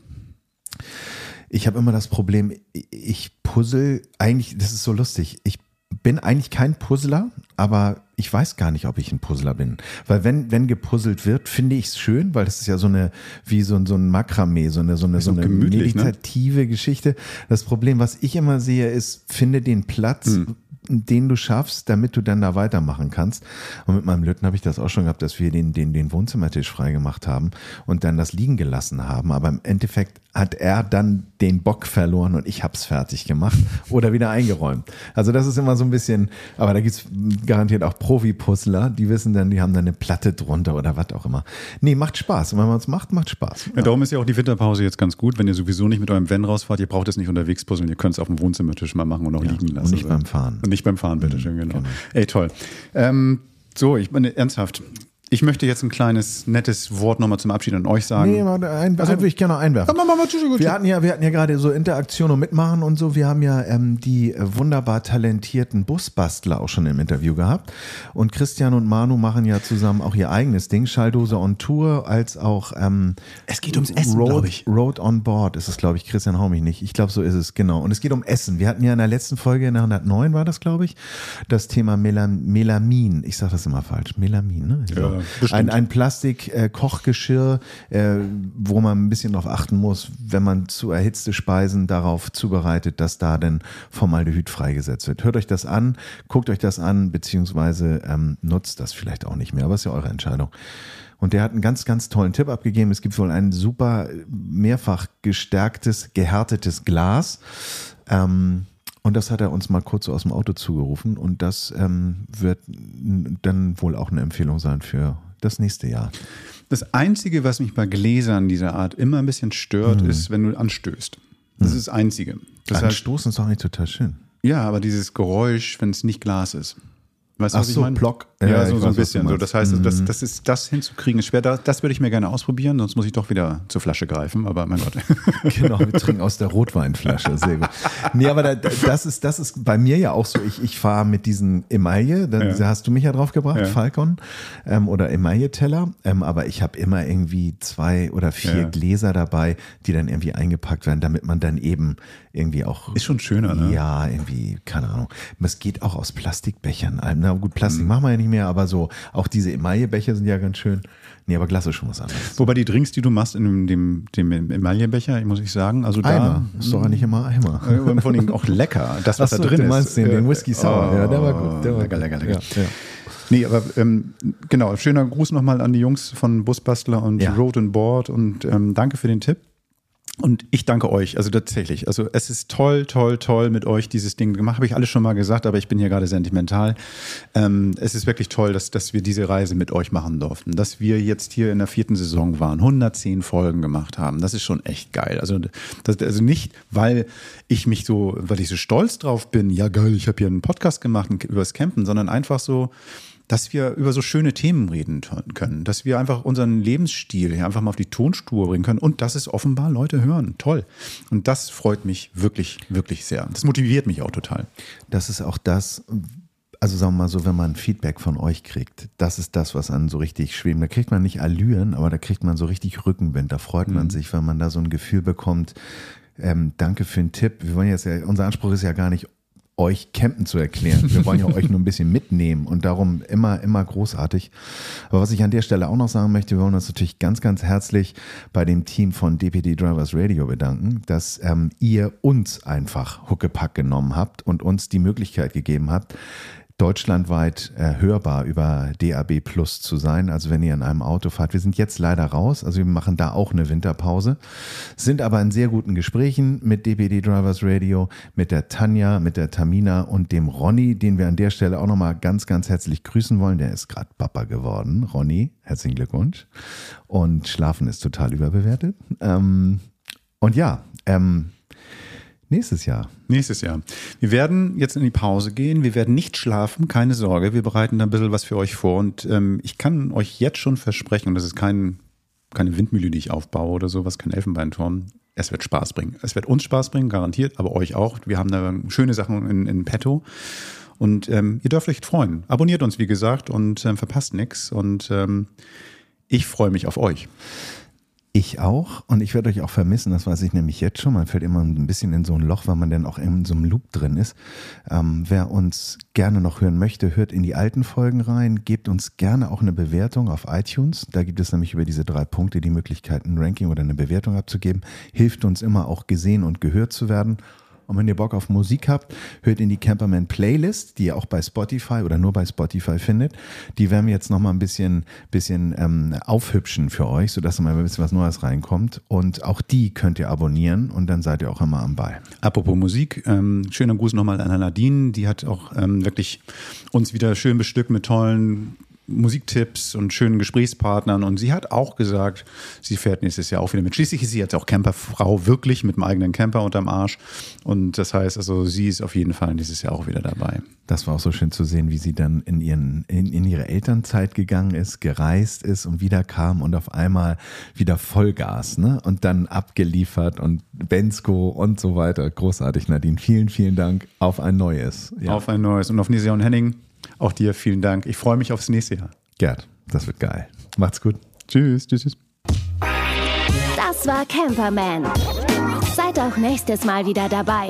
Ich habe immer das Problem, ich puzzle eigentlich, das ist so lustig. Ich bin eigentlich kein Puzzler, aber ich weiß gar nicht, ob ich ein Puzzler bin. Weil wenn, wenn gepuzzelt wird, finde ich es schön, weil das ist ja so eine, wie so, so ein Makramee, so eine, so eine, so eine ne? meditative ne? Geschichte. Das Problem, was ich immer sehe, ist, finde den Platz, hm den du schaffst, damit du dann da weitermachen kannst. Und mit meinem Lütten habe ich das auch schon gehabt, dass wir den, den, den Wohnzimmertisch freigemacht haben und dann das liegen gelassen haben. Aber im Endeffekt hat er dann den Bock verloren und ich habe es fertig gemacht oder wieder eingeräumt. Also das ist immer so ein bisschen, aber da gibt's garantiert auch Profi-Puzzler, die wissen dann, die haben dann eine Platte drunter oder was auch immer. Nee, macht Spaß. Und wenn man es macht, macht Spaß. Ja, darum ist ja auch die Winterpause jetzt ganz gut, wenn ihr sowieso nicht mit eurem Van rausfahrt, ihr braucht es nicht unterwegs puzzeln, ihr könnt es auf dem Wohnzimmertisch mal machen und auch ja, liegen lassen. Und nicht beim Fahren. Nicht beim Fahren, bitteschön, mhm, genau. genau. Ey, toll. Ähm, so, ich meine, ernsthaft. Ich möchte jetzt ein kleines, nettes Wort nochmal zum Abschied an euch sagen. Nee, ein, ein, also, würde ich gerne noch einwerfen. Mach, mach, mach, wir, hatten ja, wir hatten ja gerade so Interaktion und Mitmachen und so. Wir haben ja ähm, die äh, wunderbar talentierten Busbastler auch schon im Interview gehabt. Und Christian und Manu machen ja zusammen auch ihr eigenes Ding, Schalldose on Tour, als auch ähm, Es geht ums Essen, glaube ich. Road on Board ist es, glaube ich. Christian hau mich nicht. Ich glaube, so ist es, genau. Und es geht um Essen. Wir hatten ja in der letzten Folge, in der 109 war das, glaube ich, das Thema Melam Melamin. Ich sage das immer falsch. Melamin, ne? Ja, so. Ein, ein Plastik-Kochgeschirr, äh, wo man ein bisschen darauf achten muss, wenn man zu erhitzte Speisen darauf zubereitet, dass da dann Formaldehyd freigesetzt wird. Hört euch das an, guckt euch das an, beziehungsweise ähm, nutzt das vielleicht auch nicht mehr, aber ist ja eure Entscheidung. Und der hat einen ganz, ganz tollen Tipp abgegeben. Es gibt wohl ein super mehrfach gestärktes, gehärtetes Glas. Ähm, und das hat er uns mal kurz so aus dem Auto zugerufen. Und das ähm, wird dann wohl auch eine Empfehlung sein für das nächste Jahr. Das Einzige, was mich bei Gläsern dieser Art immer ein bisschen stört, mhm. ist, wenn du anstößt. Das mhm. ist das Einzige. Das Anstoßen heißt, ist doch eigentlich total schön. Ja, aber dieses Geräusch, wenn es nicht Glas ist. Weißt du, was so, ich meine? Block. Ja, ja so, so ein bisschen. So, das heißt, mhm. das, das, ist, das hinzukriegen ist schwer. Das, das würde ich mir gerne ausprobieren, sonst muss ich doch wieder zur Flasche greifen. Aber mein Gott. genau, wir trinken aus der Rotweinflasche. Sehr gut. Nee, aber da, das, ist, das ist bei mir ja auch so. Ich, ich fahre mit diesen Emaille, da ja. hast du mich ja drauf gebracht, ja. Falcon ähm, oder Emaille-Teller. Ähm, aber ich habe immer irgendwie zwei oder vier Gläser dabei, die dann irgendwie eingepackt werden, damit man dann eben irgendwie auch. Ist schon schöner, ne? Ja, irgendwie, keine Ahnung. Es geht auch aus Plastikbechern. Na gut, Plastik mhm. machen wir ja nicht mehr, aber so, auch diese Emaillebecher sind ja ganz schön. Nee, aber Glas ist schon was anderes. Wobei die Drinks, die du machst in dem, dem, dem Emaillebecher, muss ich sagen, also Eimer. da. Ist doch nicht immer Eimer. Äh, und vor allem auch lecker. Das, was so, da drin du meinst ist. Den, den Whisky Sour. Oh, ja, der war gut. Der war lecker, lecker, lecker. Ja, ja. Nee, aber ähm, genau, schöner Gruß nochmal an die Jungs von Busbastler und ja. Road and Board und ähm, danke für den Tipp. Und ich danke euch, also tatsächlich. Also es ist toll, toll, toll mit euch dieses Ding gemacht. Habe ich alles schon mal gesagt, aber ich bin hier gerade sentimental. Ähm, es ist wirklich toll, dass, dass wir diese Reise mit euch machen durften. Dass wir jetzt hier in der vierten Saison waren, 110 Folgen gemacht haben. Das ist schon echt geil. Also, das, also nicht, weil ich mich so, weil ich so stolz drauf bin, ja geil, ich habe hier einen Podcast gemacht über das Campen, sondern einfach so, dass wir über so schöne Themen reden können, dass wir einfach unseren Lebensstil hier einfach mal auf die Tonspur bringen können und dass es offenbar Leute hören. Toll. Und das freut mich wirklich, wirklich sehr. Das motiviert mich auch total. Das ist auch das, also sagen wir mal so, wenn man Feedback von euch kriegt, das ist das, was einen so richtig schweben. Da kriegt man nicht Allüren, aber da kriegt man so richtig Rückenwind. Da freut man mhm. sich, wenn man da so ein Gefühl bekommt. Ähm, danke für den Tipp. Wir wollen jetzt ja, unser Anspruch ist ja gar nicht euch Campen zu erklären. Wir wollen ja euch nur ein bisschen mitnehmen und darum immer, immer großartig. Aber was ich an der Stelle auch noch sagen möchte, wir wollen uns natürlich ganz, ganz herzlich bei dem Team von DPD Drivers Radio bedanken, dass ähm, ihr uns einfach Huckepack genommen habt und uns die Möglichkeit gegeben habt, deutschlandweit äh, hörbar über DAB Plus zu sein. Also wenn ihr in einem Auto fahrt. Wir sind jetzt leider raus, also wir machen da auch eine Winterpause, sind aber in sehr guten Gesprächen mit DPD Drivers Radio, mit der Tanja, mit der Tamina und dem Ronny, den wir an der Stelle auch nochmal ganz, ganz herzlich grüßen wollen. Der ist gerade Papa geworden. Ronny, herzlichen Glückwunsch. Und Schlafen ist total überbewertet. Ähm, und ja, ähm, Nächstes Jahr. Nächstes Jahr. Wir werden jetzt in die Pause gehen. Wir werden nicht schlafen, keine Sorge. Wir bereiten da ein bisschen was für euch vor. Und ähm, ich kann euch jetzt schon versprechen, und das ist kein, keine Windmühle, die ich aufbaue oder sowas, kein Elfenbeinturm. Es wird Spaß bringen. Es wird uns Spaß bringen, garantiert, aber euch auch. Wir haben da schöne Sachen in, in petto. Und ähm, ihr dürft euch freuen. Abonniert uns, wie gesagt, und ähm, verpasst nichts. Und ähm, ich freue mich auf euch. Ich auch und ich werde euch auch vermissen, das weiß ich nämlich jetzt schon. Man fällt immer ein bisschen in so ein Loch, weil man dann auch in so einem Loop drin ist. Ähm, wer uns gerne noch hören möchte, hört in die alten Folgen rein, gebt uns gerne auch eine Bewertung auf iTunes. Da gibt es nämlich über diese drei Punkte die Möglichkeit, ein Ranking oder eine Bewertung abzugeben. Hilft uns immer auch gesehen und gehört zu werden. Und wenn ihr Bock auf Musik habt, hört in die Camperman Playlist, die ihr auch bei Spotify oder nur bei Spotify findet. Die werden wir jetzt nochmal ein bisschen, bisschen ähm, aufhübschen für euch, sodass mal ein bisschen was Neues reinkommt. Und auch die könnt ihr abonnieren und dann seid ihr auch immer am Ball. Apropos Musik, ähm, schöner Gruß nochmal an Nadine. Die hat auch ähm, wirklich uns wieder schön bestückt mit tollen Musiktipps und schönen Gesprächspartnern. Und sie hat auch gesagt, sie fährt nächstes Jahr auch wieder mit. Schließlich ist sie jetzt auch Camperfrau, wirklich mit dem eigenen Camper unterm Arsch. Und das heißt also, sie ist auf jeden Fall nächstes Jahr auch wieder dabei. Das war auch so schön zu sehen, wie sie dann in, ihren, in, in ihre Elternzeit gegangen ist, gereist ist und wieder kam und auf einmal wieder Vollgas, ne? Und dann abgeliefert und Bensko und so weiter. Großartig, Nadine. Vielen, vielen Dank. Auf ein neues. Ja. Auf ein neues. Und auf Nisia und Henning auch dir vielen Dank. Ich freue mich aufs nächste Jahr. Gerd, das wird geil. Macht's gut. Tschüss, tschüss, tschüss. Das war Camperman. Seid auch nächstes Mal wieder dabei.